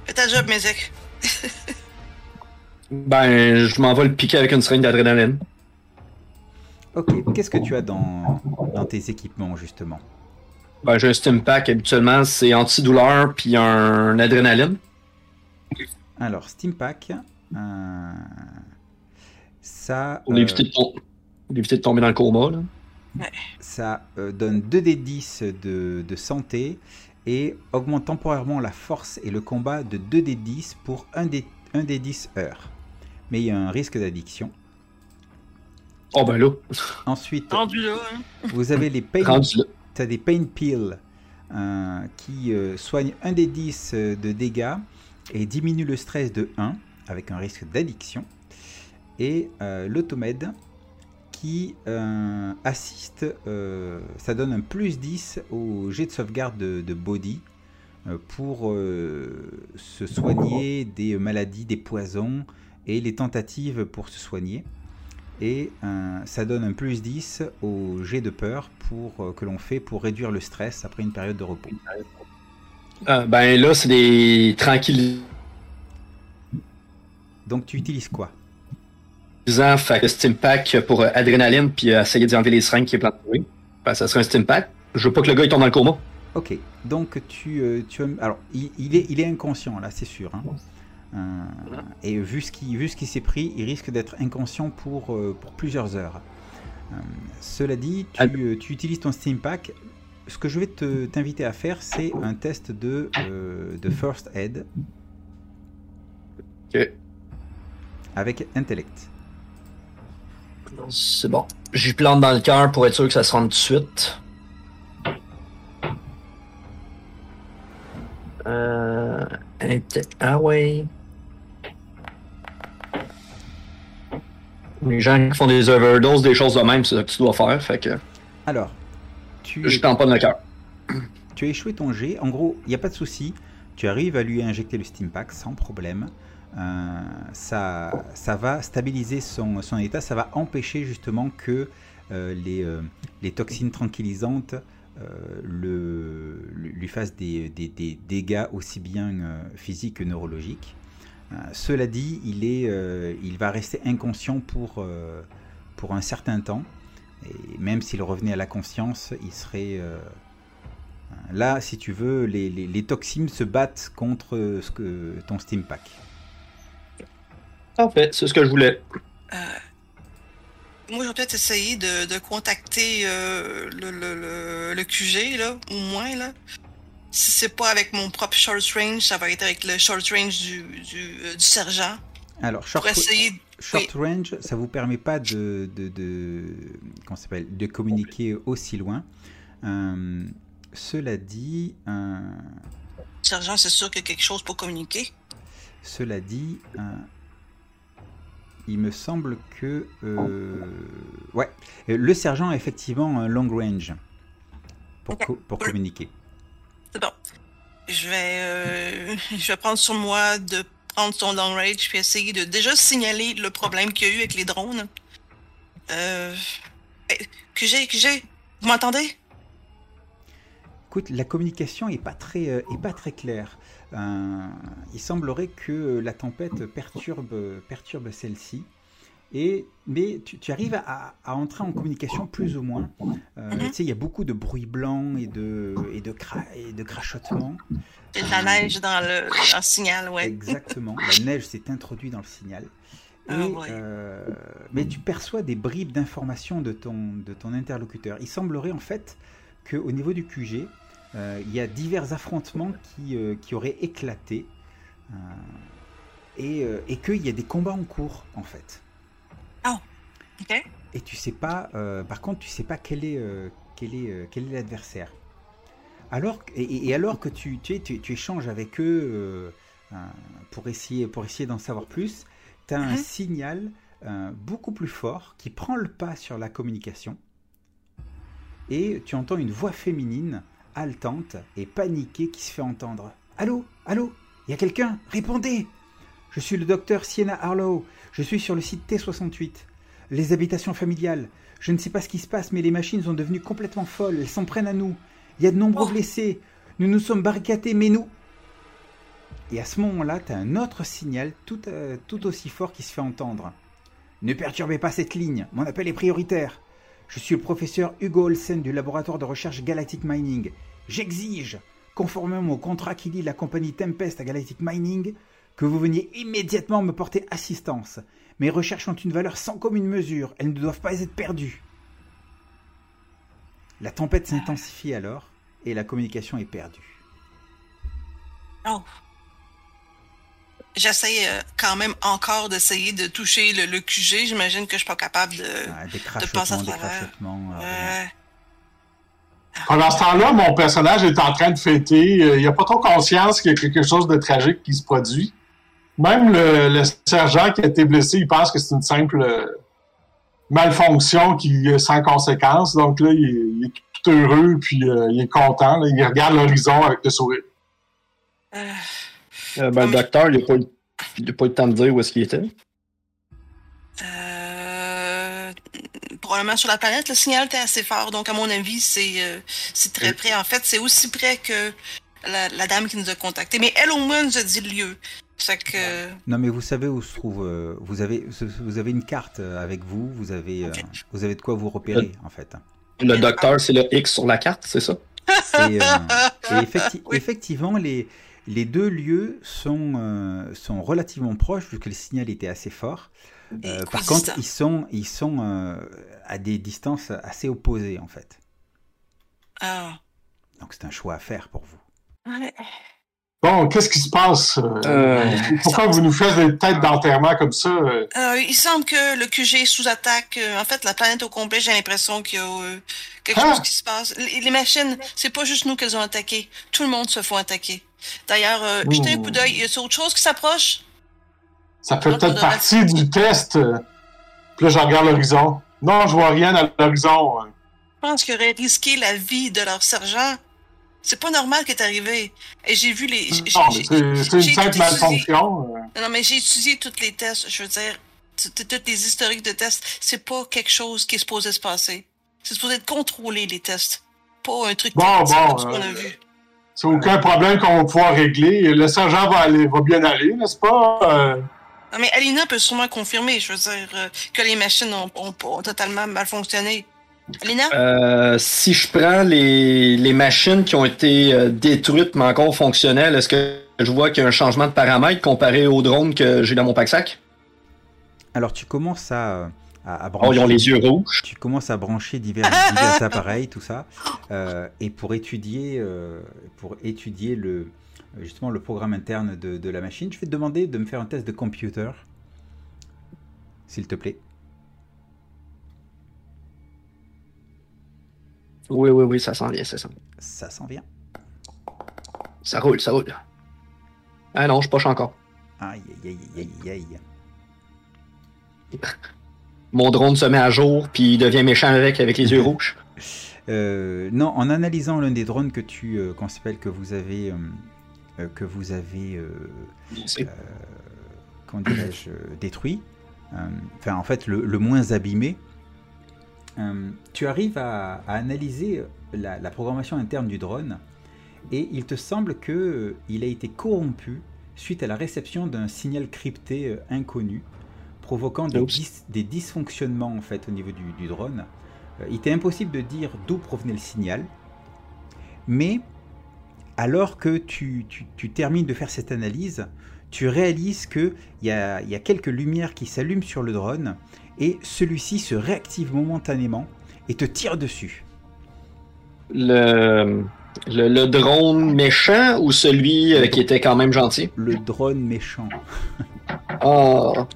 Fais ta job, Mézic. ben, je m'en vais le piquer avec une seringue d'adrénaline. Ok, qu'est-ce que tu as dans, dans tes équipements justement? Ben, j'ai un Stim Pack, habituellement, c'est antidouleur, puis un adrénaline. Alors, Steam Pack, euh, ça, Pour euh, éviter, de tom- éviter de tomber dans le coma. Là. Ça euh, donne 2d10 de, de santé et augmente temporairement la force et le combat de 2d10 pour 1d, 1d10 heures. Mais il y a un risque d'addiction. Oh, ben là, Ensuite, hein. vous avez les pain as des pain pills euh, qui euh, soignent un des 10 euh, de dégâts et diminuent le stress de 1 avec un risque d'addiction. Et euh, l'automède qui euh, assiste, euh, ça donne un plus 10 au jet de sauvegarde de, de body euh, pour euh, se soigner des maladies, des poisons et les tentatives pour se soigner. Et euh, ça donne un plus 10 au jet de peur pour, euh, que l'on fait pour réduire le stress après une période de repos. Euh, ben là, c'est des tranquillisants. Donc tu utilises quoi? Fait que Stim Pack pour euh, adrénaline, puis euh, essayer d'enlever les seringues qui est planté. Ben, ça serait un Stim Pack. Je veux pas que le gars il tombe dans le coma. Ok, donc tu, euh, tu alors il, il est, il est inconscient là, c'est sûr. hein. Euh, et vu ce qui, vu ce qui s'est pris, il risque d'être inconscient pour, euh, pour plusieurs heures. Euh, cela dit, tu, euh, tu utilises ton Steam Pack. Ce que je vais te- t'inviter à faire, c'est un test de, euh, de First Aid Ok. avec Intellect. C'est bon. J'y plante dans le cœur pour être sûr que ça se rende tout de suite. Euh. Ah ouais. Les gens qui font des overdoses, des choses de même, c'est ça que tu dois faire. Fait que Alors, tu, je plante pas dans le cœur. tu as échoué ton jet. En gros, il n'y a pas de souci. Tu arrives à lui injecter le Steam Pack sans problème. Euh, ça, ça va stabiliser son, état. Ça va empêcher justement que euh, les, euh, les toxines tranquillisantes lui fassent des, dégâts aussi bien physiques que neurologiques. Cela dit, il, est, il va rester inconscient pour, pour un certain temps. Et même s'il revenait à la conscience, il serait... là, si tu veux, les, les, les toxines se battent contre ce que, ton Steam Pack. Parfait, c'est ce que je voulais. Euh, moi, je vais peut-être essayer de, de contacter euh, le, le, le, le QG, là, au moins, là. Si c'est pas avec mon propre short range, ça va être avec le short range du, du, euh, du sergent. Alors, short, essayer. short range, ça vous permet pas de, de, de, comment ça s'appelle, de communiquer aussi loin. Euh, cela dit, euh, Sergent, c'est sûr qu'il y a quelque chose pour communiquer. cela dit, euh, il me semble que, euh, ouais, euh, le sergent a effectivement un long range pour, co- pour communiquer. C'est bon. Je vais, euh, je vais prendre sur moi de prendre son long range puis essayer de déjà signaler le problème qu'il y a eu avec les drones. Euh, que j'ai, que j'ai, vous m'entendez? Écoute, la communication est pas très, euh, est pas très claire. Euh, il semblerait que la tempête perturbe, perturbe celle-ci. Et, mais tu, tu arrives à, à entrer en communication plus ou moins. Euh, Mhm. Tu sais, il y a beaucoup de bruit blanc et de, et de, cra- et de crachotements. J'ai de la neige dans le, dans le signal, ouais. Exactement. La neige s'est introduite dans le signal. Et, Ah ouais. euh, mais tu perçois des bribes d'informations de ton, de ton interlocuteur. Il semblerait en fait qu'au niveau du QG, il y a divers affrontements qui, euh, qui auraient éclaté euh, et, euh, et qu'il y a des combats en cours en fait. OK? Et tu sais pas, euh, par contre, tu sais pas quel est, euh, quel est, euh, quel est l'adversaire. Alors, et, et alors que tu, tu, tu, tu échanges avec eux euh, euh, pour essayer, pour essayer d'en savoir plus, tu as un Mhm. signal euh, beaucoup plus fort qui prend le pas sur la communication. Et tu entends une voix féminine, haletante et paniquée qui se fait entendre. Allô Allô Il y a quelqu'un? Répondez Je suis le docteur Sienna Harlow. Je suis sur le site T68 les habitations familiales. Je ne sais pas ce qui se passe, mais les machines sont devenues complètement folles. Elles s'en prennent à nous. Il y a de nombreux Oh. blessés. Nous nous sommes barricadés, mais nous. Et à ce moment-là, tu as un autre signal tout, euh, tout aussi fort qui se fait entendre. Ne perturbez pas cette ligne. Mon appel est prioritaire. Je suis le professeur Hugo Olsen du laboratoire de recherche Galactic Mining. J'exige, conformément au contrat qui lie la compagnie Tempest à Galactic Mining, que vous veniez immédiatement me porter assistance. Mes recherches ont une valeur sans commune mesure. Elles ne doivent pas être perdues. La tempête s'intensifie alors et la communication est perdue. J'essaie euh, quand même encore d'essayer de toucher le, le QG. J'imagine que je suis pas capable de. Ah, des passer à travers. euh, Pendant ce temps-là, mon personnage est en train de fêter. Euh, Il n'a pas trop conscience qu'il y a quelque chose de tragique qui se produit. Même le, le sergent qui a été blessé, il pense que c'est une simple euh, malfonction qui est sans conséquence. Donc là, il est, il est tout heureux, puis euh, il est content. là. Il regarde l'horizon avec le sourire. euh, Euh, ben, le docteur, il n'a pas, eu- il a pas eu le temps de dire où est-ce qu'il était. euh, probablement sur la planète, le signal était assez fort. Donc, à mon avis, c'est euh, c'est très près. En fait, c'est aussi près que la, la dame qui nous a contactés. Mais elle, au moins, nous a dit le lieu. Fait que. Non, mais vous savez où se trouve. euh, vous, avez, vous avez une carte euh, avec vous. Vous avez, euh, vous avez de quoi vous repérer, en fait. Le docteur, c'est le X sur la carte, c'est ça? C'est, euh, effecti- Oui. effectivement, les, les deux lieux sont, euh, sont relativement proches, puisque le signal était assez fort. Euh, par contre, ils sont, ils sont euh, à des distances assez opposées, en fait. Ah. Donc, c'est un choix à faire pour vous. Ouais. Bon, qu'est-ce qui se passe? euh? Pourquoi vous nous faites des têtes d'enterrement comme ça? euh? Il semble que le QG est sous attaque. En fait, la planète au complet, j'ai l'impression qu'il y a euh, quelque Ah! chose qui se passe. Les, les machines, c'est pas juste nous qu'elles ont attaqué. Tout le monde se fait attaquer. D'ailleurs, euh, jetez un coup d'œil. Y a autre chose qui s'approche? Ça fait peut-être partie du test. Puis là, je regarde l'horizon. Non, je vois rien à l'horizon. Je pense qu'ils auraient risqué la vie de leur sergent. C'est pas normal qui est arrivé. Et j'ai vu les. Non, mais c'est une simple malfonction. Non, mais j'ai étudié tous les tests. Je veux dire, t- t- tous les historiques de tests. C'est pas quelque chose qui est supposé se passer. C'est supposé être contrôlé, les tests. Pas un truc Bon, bon, comme ce qu'on a euh, vu. C'est aucun problème qu'on va pouvoir régler. Le sergent va, aller, va bien aller, n'est-ce pas? Euh, Non, mais Alina peut sûrement confirmer, je veux dire, euh, que les machines ont, ont- ont totalement mal fonctionné. Alina? Euh, si je prends les, les machines qui ont été détruites mais encore fonctionnelles, est-ce que je vois qu'il y a un changement de paramètre comparé aux drones que j'ai dans mon pack-sac? Alors tu commences à, à, à Oh, brancher. les yeux rouges. Tu commences à brancher divers, divers appareils, tout ça, euh, et pour étudier, euh, pour étudier le, justement le programme interne de, de la machine, je vais te demander de me faire un test de computer, s'il te plaît. Oui, oui, oui, ça s'en vient, ça s'en vient. Ça s'en vient. Ça roule, ça roule. Ah non, je poche encore. Aïe, aïe, aïe, aïe, aïe. Mon drone se met à jour, puis il devient méchant avec, avec les yeux rouges. Euh, non, en analysant l'un des drones que tu, euh, qu'on s'appelle que vous avez, euh, que vous avez, C'est- comment dirais-je, détruit, enfin en fait le, le moins abîmé, tu arrives à, à analyser la, la programmation interne du drone et il te semble que il a été corrompu suite à la réception d'un signal crypté inconnu, provoquant des, Oups. dis- des dysfonctionnements en fait au niveau du, du drone. Euh, il était impossible de dire d'où provenait le signal, mais alors que tu, tu- tu termines de faire cette analyse, tu réalises qu'il y a, il y a quelques lumières qui s'allument sur le drone et celui-ci se réactive momentanément et te tire dessus. Le, le, le drone méchant ou celui euh, qui était quand même gentil? Le drone méchant. Ah,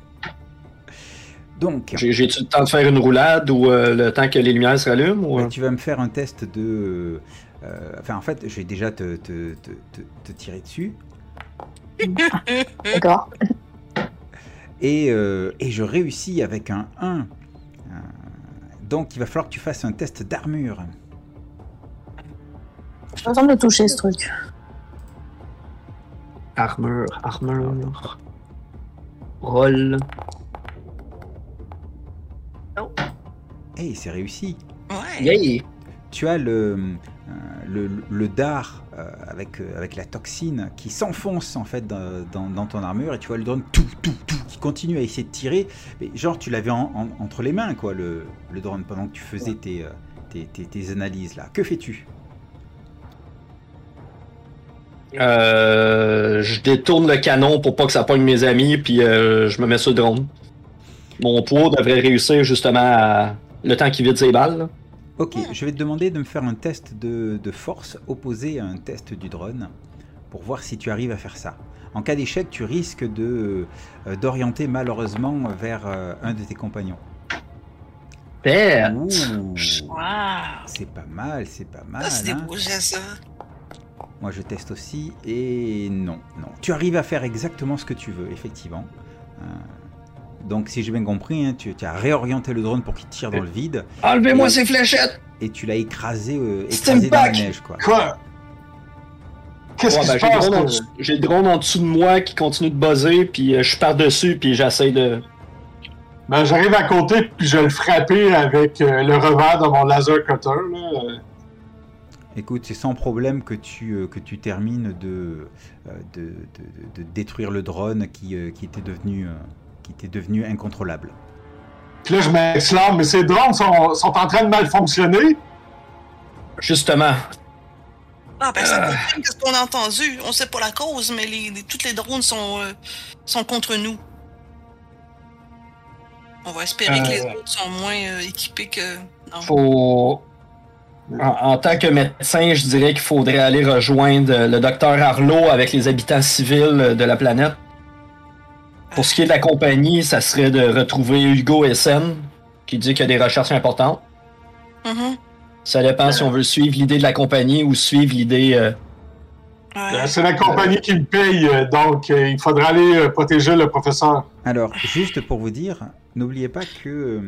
Donc, j'ai- j'ai-tu le temps de faire une roulade ou euh, le temps que les lumières se rallument? Ou... euh, tu vas me faire un test de... euh, enfin, en fait, je vais déjà te, te- te- te- te tirer dessus. D'accord. Et, euh, et je réussis avec un 1. Euh, donc, il va falloir que tu fasses un test d'armure. J'ai besoin de le toucher, ce truc. Armure, armure. Roll. Hey, c'est réussi. Ouais. Tu as le, euh, le, le dard euh, avec, euh, avec la toxine qui s'enfonce en fait dans, dans- dans ton armure et tu vois le drone tout, tout, tout, qui continue à essayer de tirer. Mais genre tu l'avais en- en- entre les mains quoi le, le drone pendant que tu faisais tes, tes, tes- tes analyses là. Que fais-tu? Euh, je détourne le canon pour pas que ça pogne mes amis, puis euh, je me mets sur le drone. Mon poids devrait réussir justement à... le temps qu'il vide ses balles. là. Ok, je vais te demander de me faire un test de, de force opposé à un test du drone pour voir si tu arrives à faire ça. En cas d'échec, tu risques de euh, d'orienter malheureusement vers euh, un de tes compagnons. Ouh. Wow. C'est pas mal, c'est pas mal. Ça, c'est des hein. ça. Moi, je teste aussi et non, non. Tu arrives à faire exactement ce que tu veux, effectivement. Euh, donc, si j'ai bien compris, hein, tu, tu as réorienté le drone pour qu'il tire dans le vide Enlevez-moi Et- ces fléchettes! et tu l'as écrasé, euh, écrasé dans la neige, quoi. Quoi? Qu'est-ce Ouais, qui ben, se j'ai, le passe? drone en dessous, j'ai le drone en dessous de moi qui continue de buzzer, puis euh, je pars dessus, puis j'essaie de. Ben, j'arrive à côté, puis je vais le frapper avec euh, le revers de mon laser cutter. Là. Écoute, c'est sans problème que tu, euh, que tu termines de, euh, de, de- de- de détruire le drone qui, euh, qui, était devenu, euh, qui était devenu incontrôlable. Puis là, je m'exclame, mais ces drones sont, sont en train de mal fonctionner. Justement. Ah, ben, ça confirme ce qu'on a entendu. On sait pas la cause, mais les, les- toutes les drones sont, euh, sont contre nous. On va espérer que les Euh. autres sont moins euh, équipés que. Non. Faut. En, en tant que médecin, je dirais qu'il faudrait aller rejoindre le docteur Arlo avec les habitants civils de la planète. Pour ce qui est de la compagnie, ça serait de retrouver Hugo Essen, qui dit qu'il y a des recherches importantes. Mhm. Ça dépend si on veut suivre l'idée de la compagnie ou suivre l'idée. euh, Ouais. C'est la compagnie qui me paye, euh, donc euh, il faudra aller protéger le professeur. Alors, juste pour vous dire, n'oubliez pas que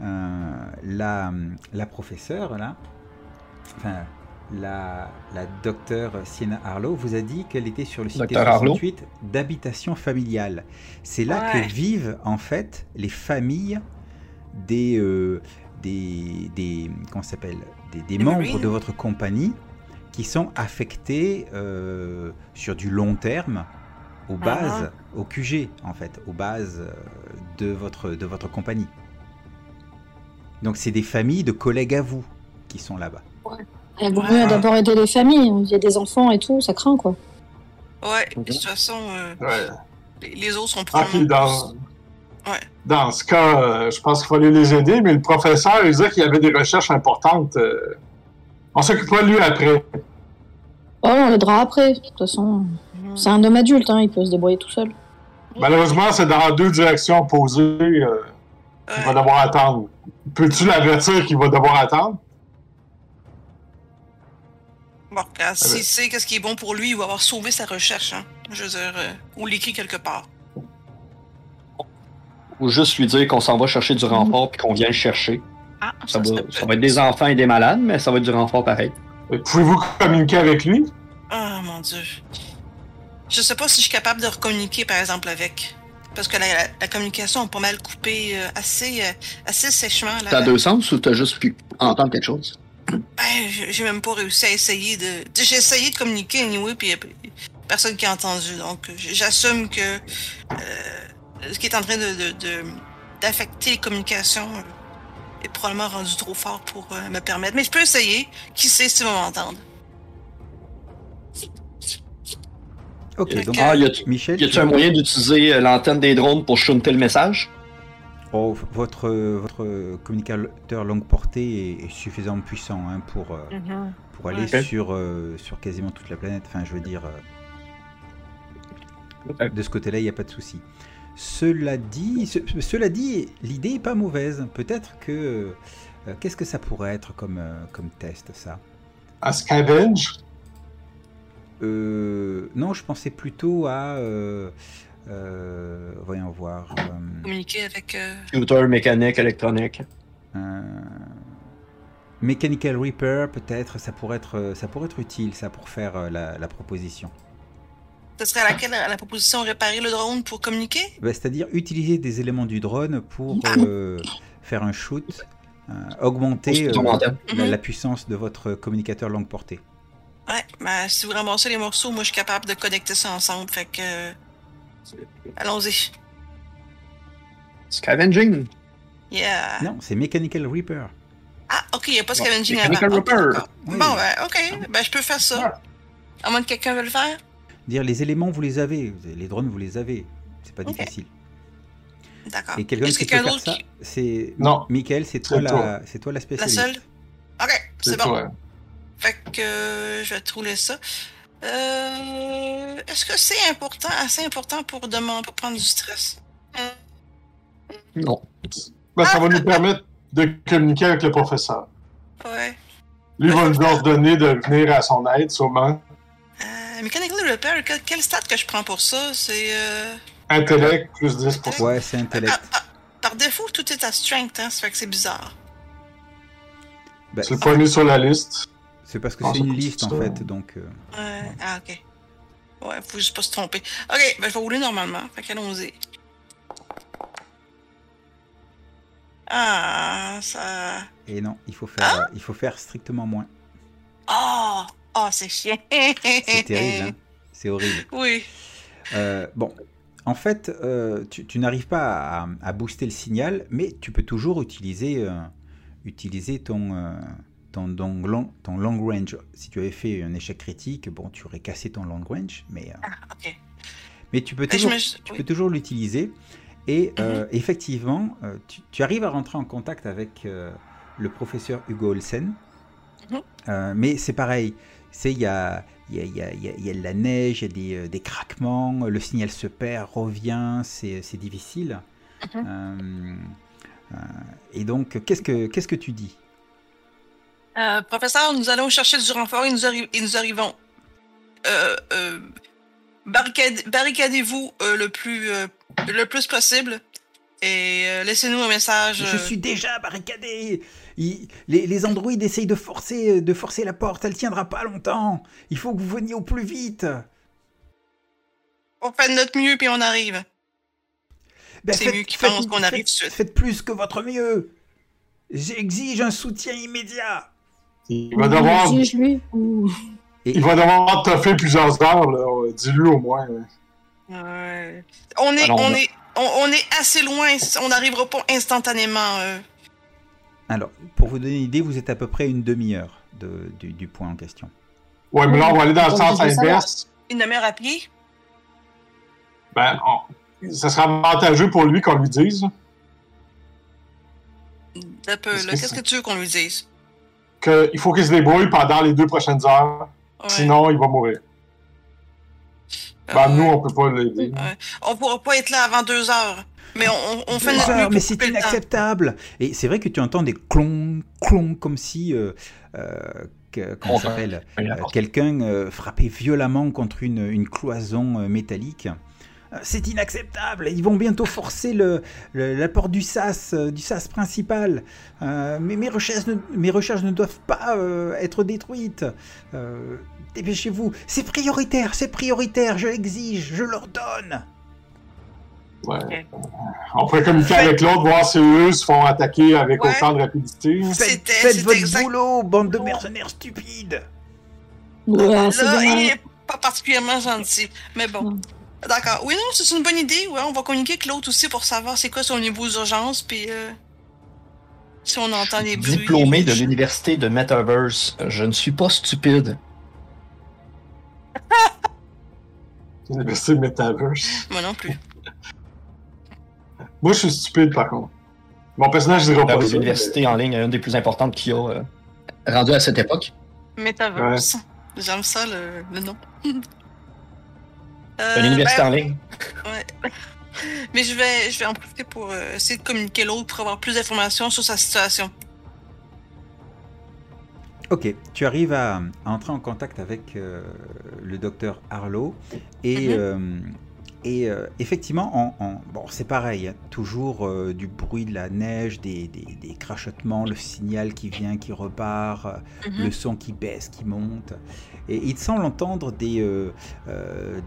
euh, la, la professeure, là, enfin, la, la docteure Sienna Harlow vous a dit qu'elle était sur le site Docteur Harlow 68 d'habitation familiale. C'est là Ouais. que vivent, en fait, les familles des, euh, des, des, comment s'appelle des, membres Marines. de votre compagnie qui sont affectés euh, sur du long terme aux bases, au QG en fait, aux bases euh, de votre, de votre compagnie. Donc c'est des familles de collègues à vous qui sont là-bas. Il vaut mieux d'abord aider les familles. Il y a des enfants et tout, ça craint quoi. Ouais, de toute façon, euh, Ouais. les, les autres sont Ah, puis dans, Ouais. dans ce cas, euh, je pense qu'il fallait les aider, mais le professeur, il disait qu'il y avait des recherches importantes. euh, on s'occupera de lui après. Oh, on l'aidera après. De toute façon, Mhm. c'est un homme adulte, hein, il peut se débrouiller tout seul. Malheureusement, c'est dans deux directions opposées. euh, il va devoir attendre. Peux-tu l'avertir qu'il va devoir attendre? Bon, regarde, Ah ben. s'il sait qu'est-ce qui est bon pour lui, il va avoir sauvé sa recherche, hein. Je veux dire, euh, ou l'écrit quelque part. Ou juste lui dire qu'on s'en va chercher du renfort puis qu'on vient le chercher. Ah, Ça, va, ça va être des enfants et des malades, mais ça va être du renfort pareil. Et Pouvez-vous communiquer avec lui? Ah, mon dieu. Je sais pas si je suis capable de recommuniquer, par exemple, avec. Parce que la, la- la communication a pas mal coupé euh, assez, euh, assez sèchement. Là, T'as deux sens ou t'as juste pu entendre quelque chose? Ben, j'ai même pas réussi à essayer de. J'ai essayé de communiquer anyway, puis puis personne qui a entendu. Donc, j'assume que euh, ce qui est en train de d'affecter les communications euh, est probablement rendu trop fort pour euh, me permettre. Mais je peux essayer. Qui sait s'il va m'entendre. Ok, donc Ah, y a-tu Michel, y a-tu tu- un moyen d'utiliser l'antenne des drones pour shunter le message? Oh, votre, votre communicateur longue portée est, est suffisamment puissant hein, pour, euh, pour aller sur, euh, sur quasiment toute la planète. Enfin, je veux dire, euh, de ce côté-là, il n'y a pas de souci. Cela dit, ce- cela dit, l'idée est pas mauvaise. Peut-être que euh, qu'est-ce que ça pourrait être comme, euh, comme test, ça? À Scavenge? Euh, Non, je pensais plutôt à, voyons voir, euh, Communiquer avec. euh, Computer, mécanique, électronique. Mechanical Repair, peut-être, ça pourrait être, ça pourrait être utile, ça, pour faire euh, la, la proposition. Ce serait à laquelle la proposition réparer le drone pour communiquer? Bah, C'est-à-dire utiliser des éléments du drone pour euh, faire un shoot, euh, augmenter euh, antenne. la, Mhm. la puissance de votre communicateur longue portée. Ouais, ben si vous ramassez les morceaux, moi je suis capable de connecter ça ensemble, fait que. Allons-y. Scavenging? Yeah. Non, c'est Mechanical Repair. Ah, ok, il n'y a pas Bon, scavenging mechanical avant. D'accord. Oui. Bon, ben, ok, ben je peux faire ça. À moins que quelqu'un veuille le faire. Dire les éléments, vous les avez, les drones, vous les avez. C'est pas difficile. D'accord. Et quelqu'un qui peut faire d'autre ça, qui- c'est Non. Michael, c'est toi, C'est la, toi. c'est toi la La spécialiste. seule? Ok, c'est bon. toi. Fait que euh, je vais trouver ça. Euh, Est-ce que c'est important, assez important pour demander, pour prendre du stress? Non. Ben, ça va nous permettre de communiquer avec le professeur. Ouais. Lui va nous ordonner de venir à son aide, sûrement. Euh, Mechanical Repair, quel, quel stat que je prends pour ça? C'est. Euh... Intellect plus 10%. Ouais, c'est intellect. Par, par- par défaut, tout est à strength, hein, ça fait que c'est bizarre. Bah, C'est le premier sur la liste. C'est parce que Ah, c'est une liste en fait, donc. euh, Ouais, ah, ok. Ouais, faut juste pas se tromper. Ok, ben je vais rouler normalement, fait qu'allons-y. Ah, ça. Et non, il faut faire, euh, il faut faire strictement moins. Oh! Oh, c'est chiant! C'est terrible, hein. c'est horrible. Oui. Euh, bon, en fait, euh, tu, tu n'arrives pas à, à booster le signal, mais tu peux toujours utiliser, euh, utiliser ton, euh, ton, ton long, ton long range. Si tu avais fait un échec critique, bon, tu aurais cassé ton long range, mais, euh, Ah, mais tu peux toujours, me- tu oui. peux toujours l'utiliser. Et euh, Mhm. effectivement, euh, tu, tu arrives à rentrer en contact avec euh, le professeur Hugo Olsen. Mhm. Euh, mais c'est pareil, c'est il y a, y, a, y, a, y a- de la neige, il y a des, des craquements, le signal se perd, revient, c'est c'est difficile. Mhm. Et donc, qu'est-ce que qu'est-ce que tu dis? Euh, professeur, nous allons chercher du renfort et nous, arri- et nous arrivons. Euh, euh, barricade- barricadez-vous le plus le plus possible et laissez-nous un message. Je suis déjà barricadé. Il- les, les androïdes essayent de forcer, de forcer la porte. Elle tiendra pas longtemps. Il faut que vous veniez au plus vite. On fait de notre mieux puis on arrive. Ben, C'est mieux faites- pensent qu'on arrive faites-. Faites plus que votre mieux. J'exige un soutien immédiat. Il va devoir, Exige lui. ou- Il va devoir toffer plusieurs heures, là. Dis-lui au moins. Ouais. On est, Alors, on on a- est, on, on est assez loin. On n'arrivera pas instantanément. euh. Alors, pour vous donner une idée, vous êtes à peu près une demi-heure de- du, du point en question. Ouais, mais là, on va aller dans le sens inverse. Une demi-heure à pied? Ben, on- ça sera avantageux pour lui qu'on lui dise Un peu, là. Qu'est-ce que tu veux qu'on lui dise? Qu'il faut qu'il se débrouille pendant les deux prochaines heures. Ouais. Sinon, il va mourir. Euh, Ben, nous, on peut pas l'aider. ouais. On pourra pas être là avant deux heures. Mais on, fait Deux notre heures, mieux mais c'est inacceptable. Et c'est vrai que tu entends des clongs, clongs, comme si, euh, euh, que- comment s'appelle, Euh, quelqu'un euh, frappait violemment contre une, une cloison euh, métallique. C'est inacceptable. Ils vont bientôt forcer le, le- la porte du sas, euh, du sas principal. Euh, mais mes recherches, ne, mes recherches ne doivent pas euh, être détruites. Euh, Dépêchez-vous. C'est prioritaire, c'est prioritaire. Je l'exige, je l'ordonne. Ouais. On pourrait communiquer avec l'autre, voir si eux se font attaquer avec Ouais. autant de rapidité. Faites, votre exact- boulot, bande de mercenaires stupides. Ouais, Là, il est pas particulièrement gentil. Mais bon. D'accord. Oui, non, c'est une bonne idée. Ouais, on va communiquer avec l'autre aussi pour savoir c'est quoi son niveau d'urgence. Puis euh, si on entend des bruits. Diplômé de l'université de Metaverse, je ne suis pas stupide. L'université de Metaverse. Moi non plus. Moi, je suis stupide, par contre. Mon personnage dira pas les ça. universités en ligne, une des plus importantes qu'il y a euh, rendu à cette époque. Metaverse. J'aime ça le, le nom. Euh, ben, en ligne. Ouais. Mais je vais, je vais en profiter pour euh, essayer de communiquer l'autre pour avoir plus d'informations sur sa situation. Ok, tu arrives à, à entrer en contact avec euh, le docteur Harlow et, Mhm. euh, et euh, effectivement, en, en- bon, c'est pareil, hein, toujours euh, du bruit de la neige, des, des- des crachotements, le signal qui vient, qui repart, euh, Mhm. le son qui baisse, qui monte. Et il semble entendre des,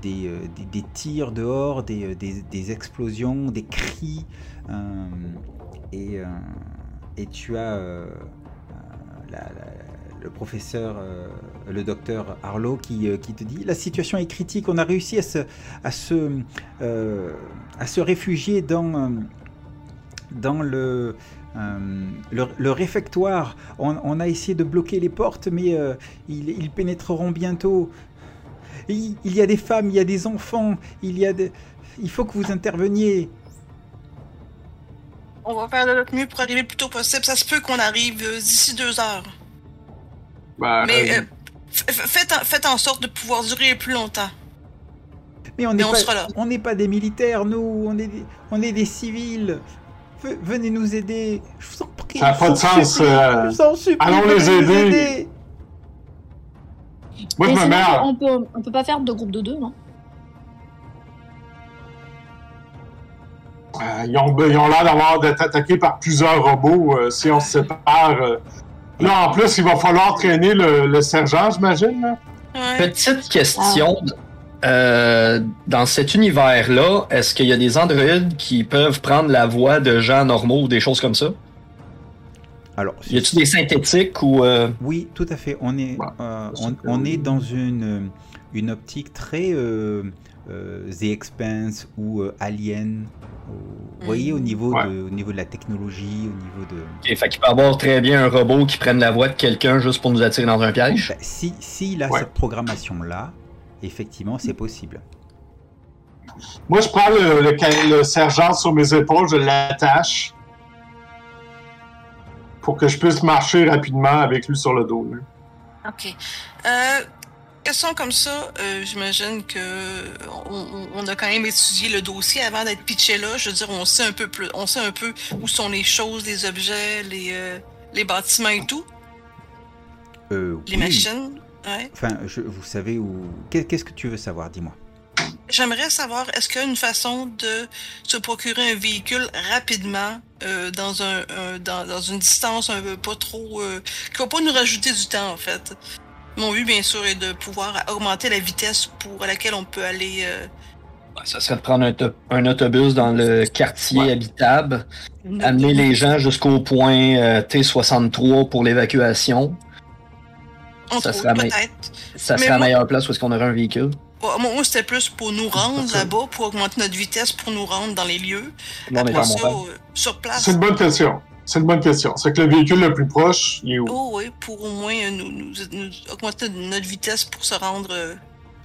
des, des- des tirs dehors, des, des- des explosions, des cris. et, et tu as la- la- le professeur, euh, le docteur qui, euh, qui te dit la situation est critique, on a réussi à se, à se, euh, à se réfugier dans, dans le, le, réfectoire. On, a essayé de bloquer les portes, mais ils, ils pénétreront bientôt. Il, y a des femmes, il y a des enfants, il y a. Il faut que vous interveniez. On va faire de notre mieux pour arriver le plus tôt possible. Ça se peut qu'on arrive d'ici deux heures. Ben, Mais euh, euh, faites, en, faites en sorte de pouvoir durer plus longtemps. Mais on n'est on pas, on n'est pas des militaires, nous, on est des, on est des civils. Ve- Venez nous aider. Je vous en prie. Ça a je pas de sens, euh, Je vous en supplie. allons les aider. moi, je me sinon, mets à- on peut, on peut pas faire de groupe de deux, non? Euh, ils ont, ils ont l'air d'avoir d'être attaqués par plusieurs robots euh, si on se sépare. euh. Là, en plus, il va falloir traîner le, le sergent, j'imagine. Ouais. Petite question. euh, dans cet univers-là, est-ce qu'il y a des androïdes qui peuvent prendre la voix de gens normaux ou des choses comme ça? Alors, Y a-tu des synthétiques ou. euh, oui, tout à fait. On est, Ouais, euh, on, est dans une, une optique très euh, The Expanse ou euh, Alien. Vous voyez, au niveau, Ouais. de, au niveau de la technologie, au niveau de. ok, fait qu'il peut avoir très bien un robot qui prenne la voix de quelqu'un juste pour nous attirer dans un piège. Ben, si s'il a Ouais. cette programmation-là, effectivement, c'est possible. Moi, je prends le, le ca- le sergent sur mes épaules, je l'attache pour que je puisse marcher rapidement avec lui sur le dos. là. OK. Euh, question comme ça, euh, j'imagine que on, a quand même étudié le dossier avant d'être pitché là. Je veux dire, on sait un peu plus, on sait un peu où sont les choses, les objets, les, euh, les bâtiments et tout, Euh, les oui. machines. Ouais. Enfin, je- vous savez où. Qu'est- Qu'est-ce que tu veux savoir Dis-moi? J'aimerais savoir, est-ce qu'il y a une façon de se procurer un véhicule rapidement euh, dans un, un- dans, dans une distance un peu pas trop euh, qui va pas nous rajouter du temps en fait? Mon but bien sûr est de pouvoir augmenter la vitesse pour laquelle on peut aller. euh, Ça serait de prendre un, to- un autobus dans le quartier Ouais. habitable, amener les gens jusqu'au point euh, T63 pour l'évacuation, Ça serait la. Ça la moi- meilleure place où est-ce qu'on aurait un véhicule. Moi, moi, c'était plus pour nous rendre là-bas, pour augmenter notre vitesse, pour nous rendre dans les lieux. Là, Après ça, euh, sur place. C'est une bonne question. C'est une bonne question. C'est que le véhicule le plus proche, il est où? Oh oui, pour au moins euh, nous, nous- nous augmenter notre vitesse pour se rendre, euh,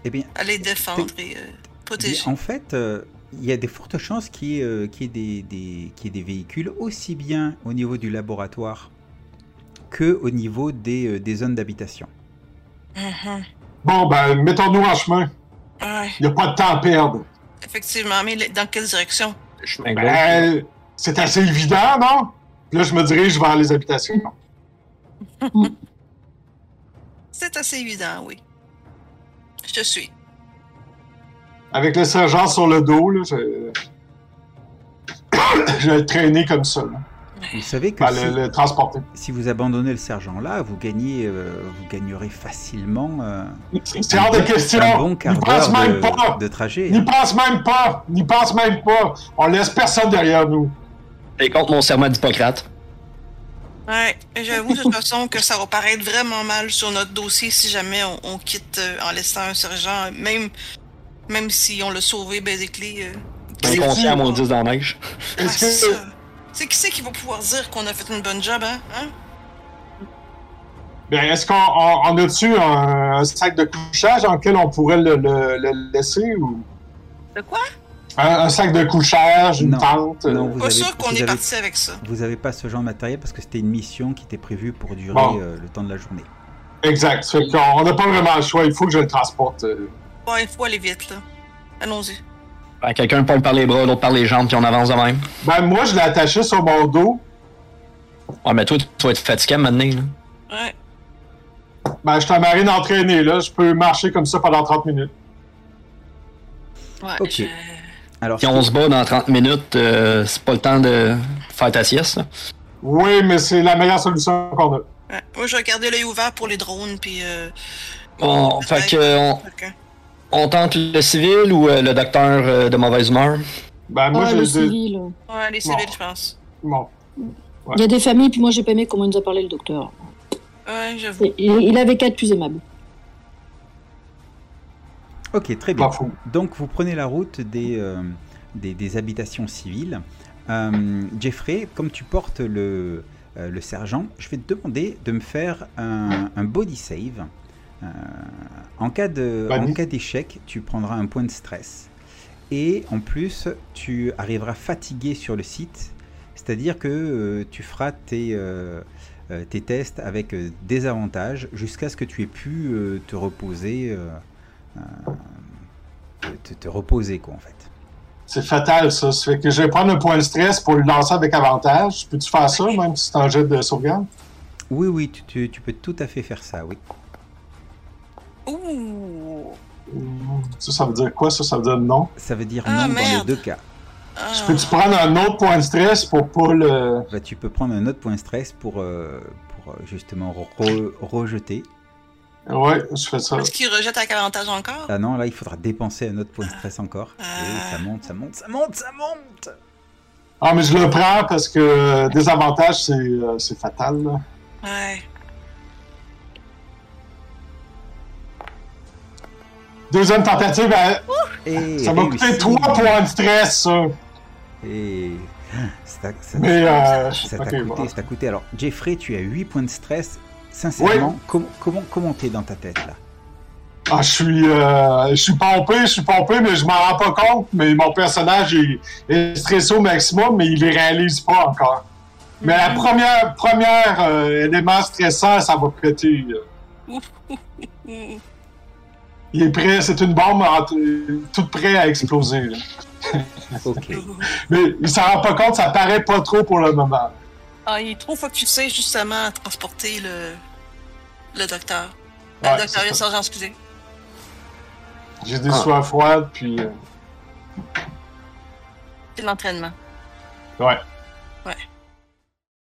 Eh bien, à les défendre et euh, protéger. en fait, euh, il y a des fortes chances qu'il y ait, euh, qu'il y ait des, des- qu'il y ait des véhicules aussi bien au niveau du laboratoire que au niveau des, euh, des zones d'habitation. Mhm. Bon, ben, mettons-nous en chemin. Ouais, Il n'y a pas de temps à perdre. effectivement. Mais dans quelle direction? Chemin. Ben, c'est assez évident, non? Puis là, je me dirige vers les habitations. C'est assez évident, oui. Je te suis. Avec le sergent sur le dos, là, je... je vais être traîné comme ça. là. Vous savez que Ben, si, le, le transporter. si vous abandonnez le sergent là, vous gagnez, euh, vous gagnerez facilement euh, C'est hors de question. un bon quart N'y pense d'heure même pas. de, de trajet. N'y hein. pense même pas. N'y pense même pas. On laisse personne derrière nous. Et contre mon serment d'Hippocrate. Ouais, j'avoue de toute façon que ça va paraître vraiment mal sur notre dossier si jamais on, on quitte euh, en laissant un sergent, même même si on l'a sauvé, basically. Euh, c'est- Inconscient à mon 10 dans la neige. C'est que... ça. C'est qui c'est qui va pouvoir dire qu'on a fait une bonne job, hein? hein? Ben, est-ce qu'on on, on a-tu un, un sac de couchage dans lequel on pourrait le, le- le laisser ou? De quoi? Un, un sac de couchage, une Non. tente euh, Non, vous Pas avez, sûr qu'on est avez- parti avec ça. vous avez pas ce genre de matériel parce que c'était une mission qui était prévue pour durer Bon. euh, le temps de la journée. Exact. Fait on n'a pas vraiment le choix. Il faut que je le transporte. euh. Ouais, il faut aller vite, là. Allons-y. Ben, Quelqu'un parle par les bras, l'autre par les jambes, puis on avance de même. Ben, moi, je l'ai attaché sur mon dos. Ouais, mais toi, tu vas être fatigué maintenant. Là. Ouais. Ben, je suis un marine entraîné, là. Je peux marcher comme ça pendant 30 minutes. Ouais. Ok. Alors, Si on se bat dans 30 minutes, euh, c'est pas le temps de faire ta sieste. là. Oui, mais c'est la meilleure solution qu'on a. ouais. Moi, je vais garder l'œil ouvert pour les drones, puis. Euh... Bon, fait que on, tente le civil ou euh, le docteur euh, de mauvaise humeur? Ben, moi, Ouais, le civil. Ouais, les civils, Bon. je pense. Bon. Il y a des familles, puis moi j'ai pas aimé comment il nous a parlé le docteur. Ouais, j'avoue. Il, il avait qu'à être plus aimable. Ok, très bien. Donc vous prenez la route des, euh, des, des habitations civiles. Euh, Jeffrey, comme tu portes le, euh, le sergent, je vais te demander de me faire un, un body save. Euh, en cas d'échec, tu prendras un point de stress. Et en plus, tu arriveras fatigué sur le site. C'est-à-dire que tu feras tes, tes tests avec des avantages jusqu'à ce que tu aies pu te reposer. Euh, te, te reposer quoi en fait. C'est fatal, ça. Ça fait que je vais prendre un point de stress pour le lancer avec avantage. Peux-tu faire ça, même si c'est un jet de sauvegarde? Oui oui tu, tu- tu peux tout à fait faire ça oui. Ouh! Ça, ça veut dire quoi? Ça, ça veut dire non? Ça veut dire Ah, non dans les deux cas. Ah. Peux-tu prendre un autre point de stress pour pas le... Bah, tu peux prendre un autre point stress pour, euh, pour euh, justement re- rejeter. Ouais, je fais ça. Est-ce qu'il rejette avec avantage encore? Ah non là il faudra dépenser un autre point de stress encore. Et Ah. ça monte ça monte ça monte ça monte. Ah, mais je le prends parce que euh, désavantage, c'est euh, c'est fatal. là. Ouais. Deuxième tentative, elle- Et ça m'a coûté réussi. 3 points de stress, ça. Et ça, ça- Mais, euh, ça t'a ok, coûté, bon. ça t'a coûté. Alors Jeffrey tu as 8 points de stress. Sincèrement, com- comment comment t'es dans ta tête là? Ah, je suis, euh, je suis pompé, je suis pompé, mais je m'en rends pas compte. Mais mon personnage est, est stressé au maximum, mais il les réalise pas encore. Mais la première, première euh, élément stressant, ça va péter. Il est prêt, c'est une bombe en- tout prêt à exploser. Mais il s'en rend pas compte, ça paraît pas trop pour le moment. Ah, il est trop focusé justement à transporter le, le docteur. Ouais, le docteur, le sergent, excusez. J'ai des Ah. sueurs froides, puis euh, C'est l'entraînement. ouais. Ouais.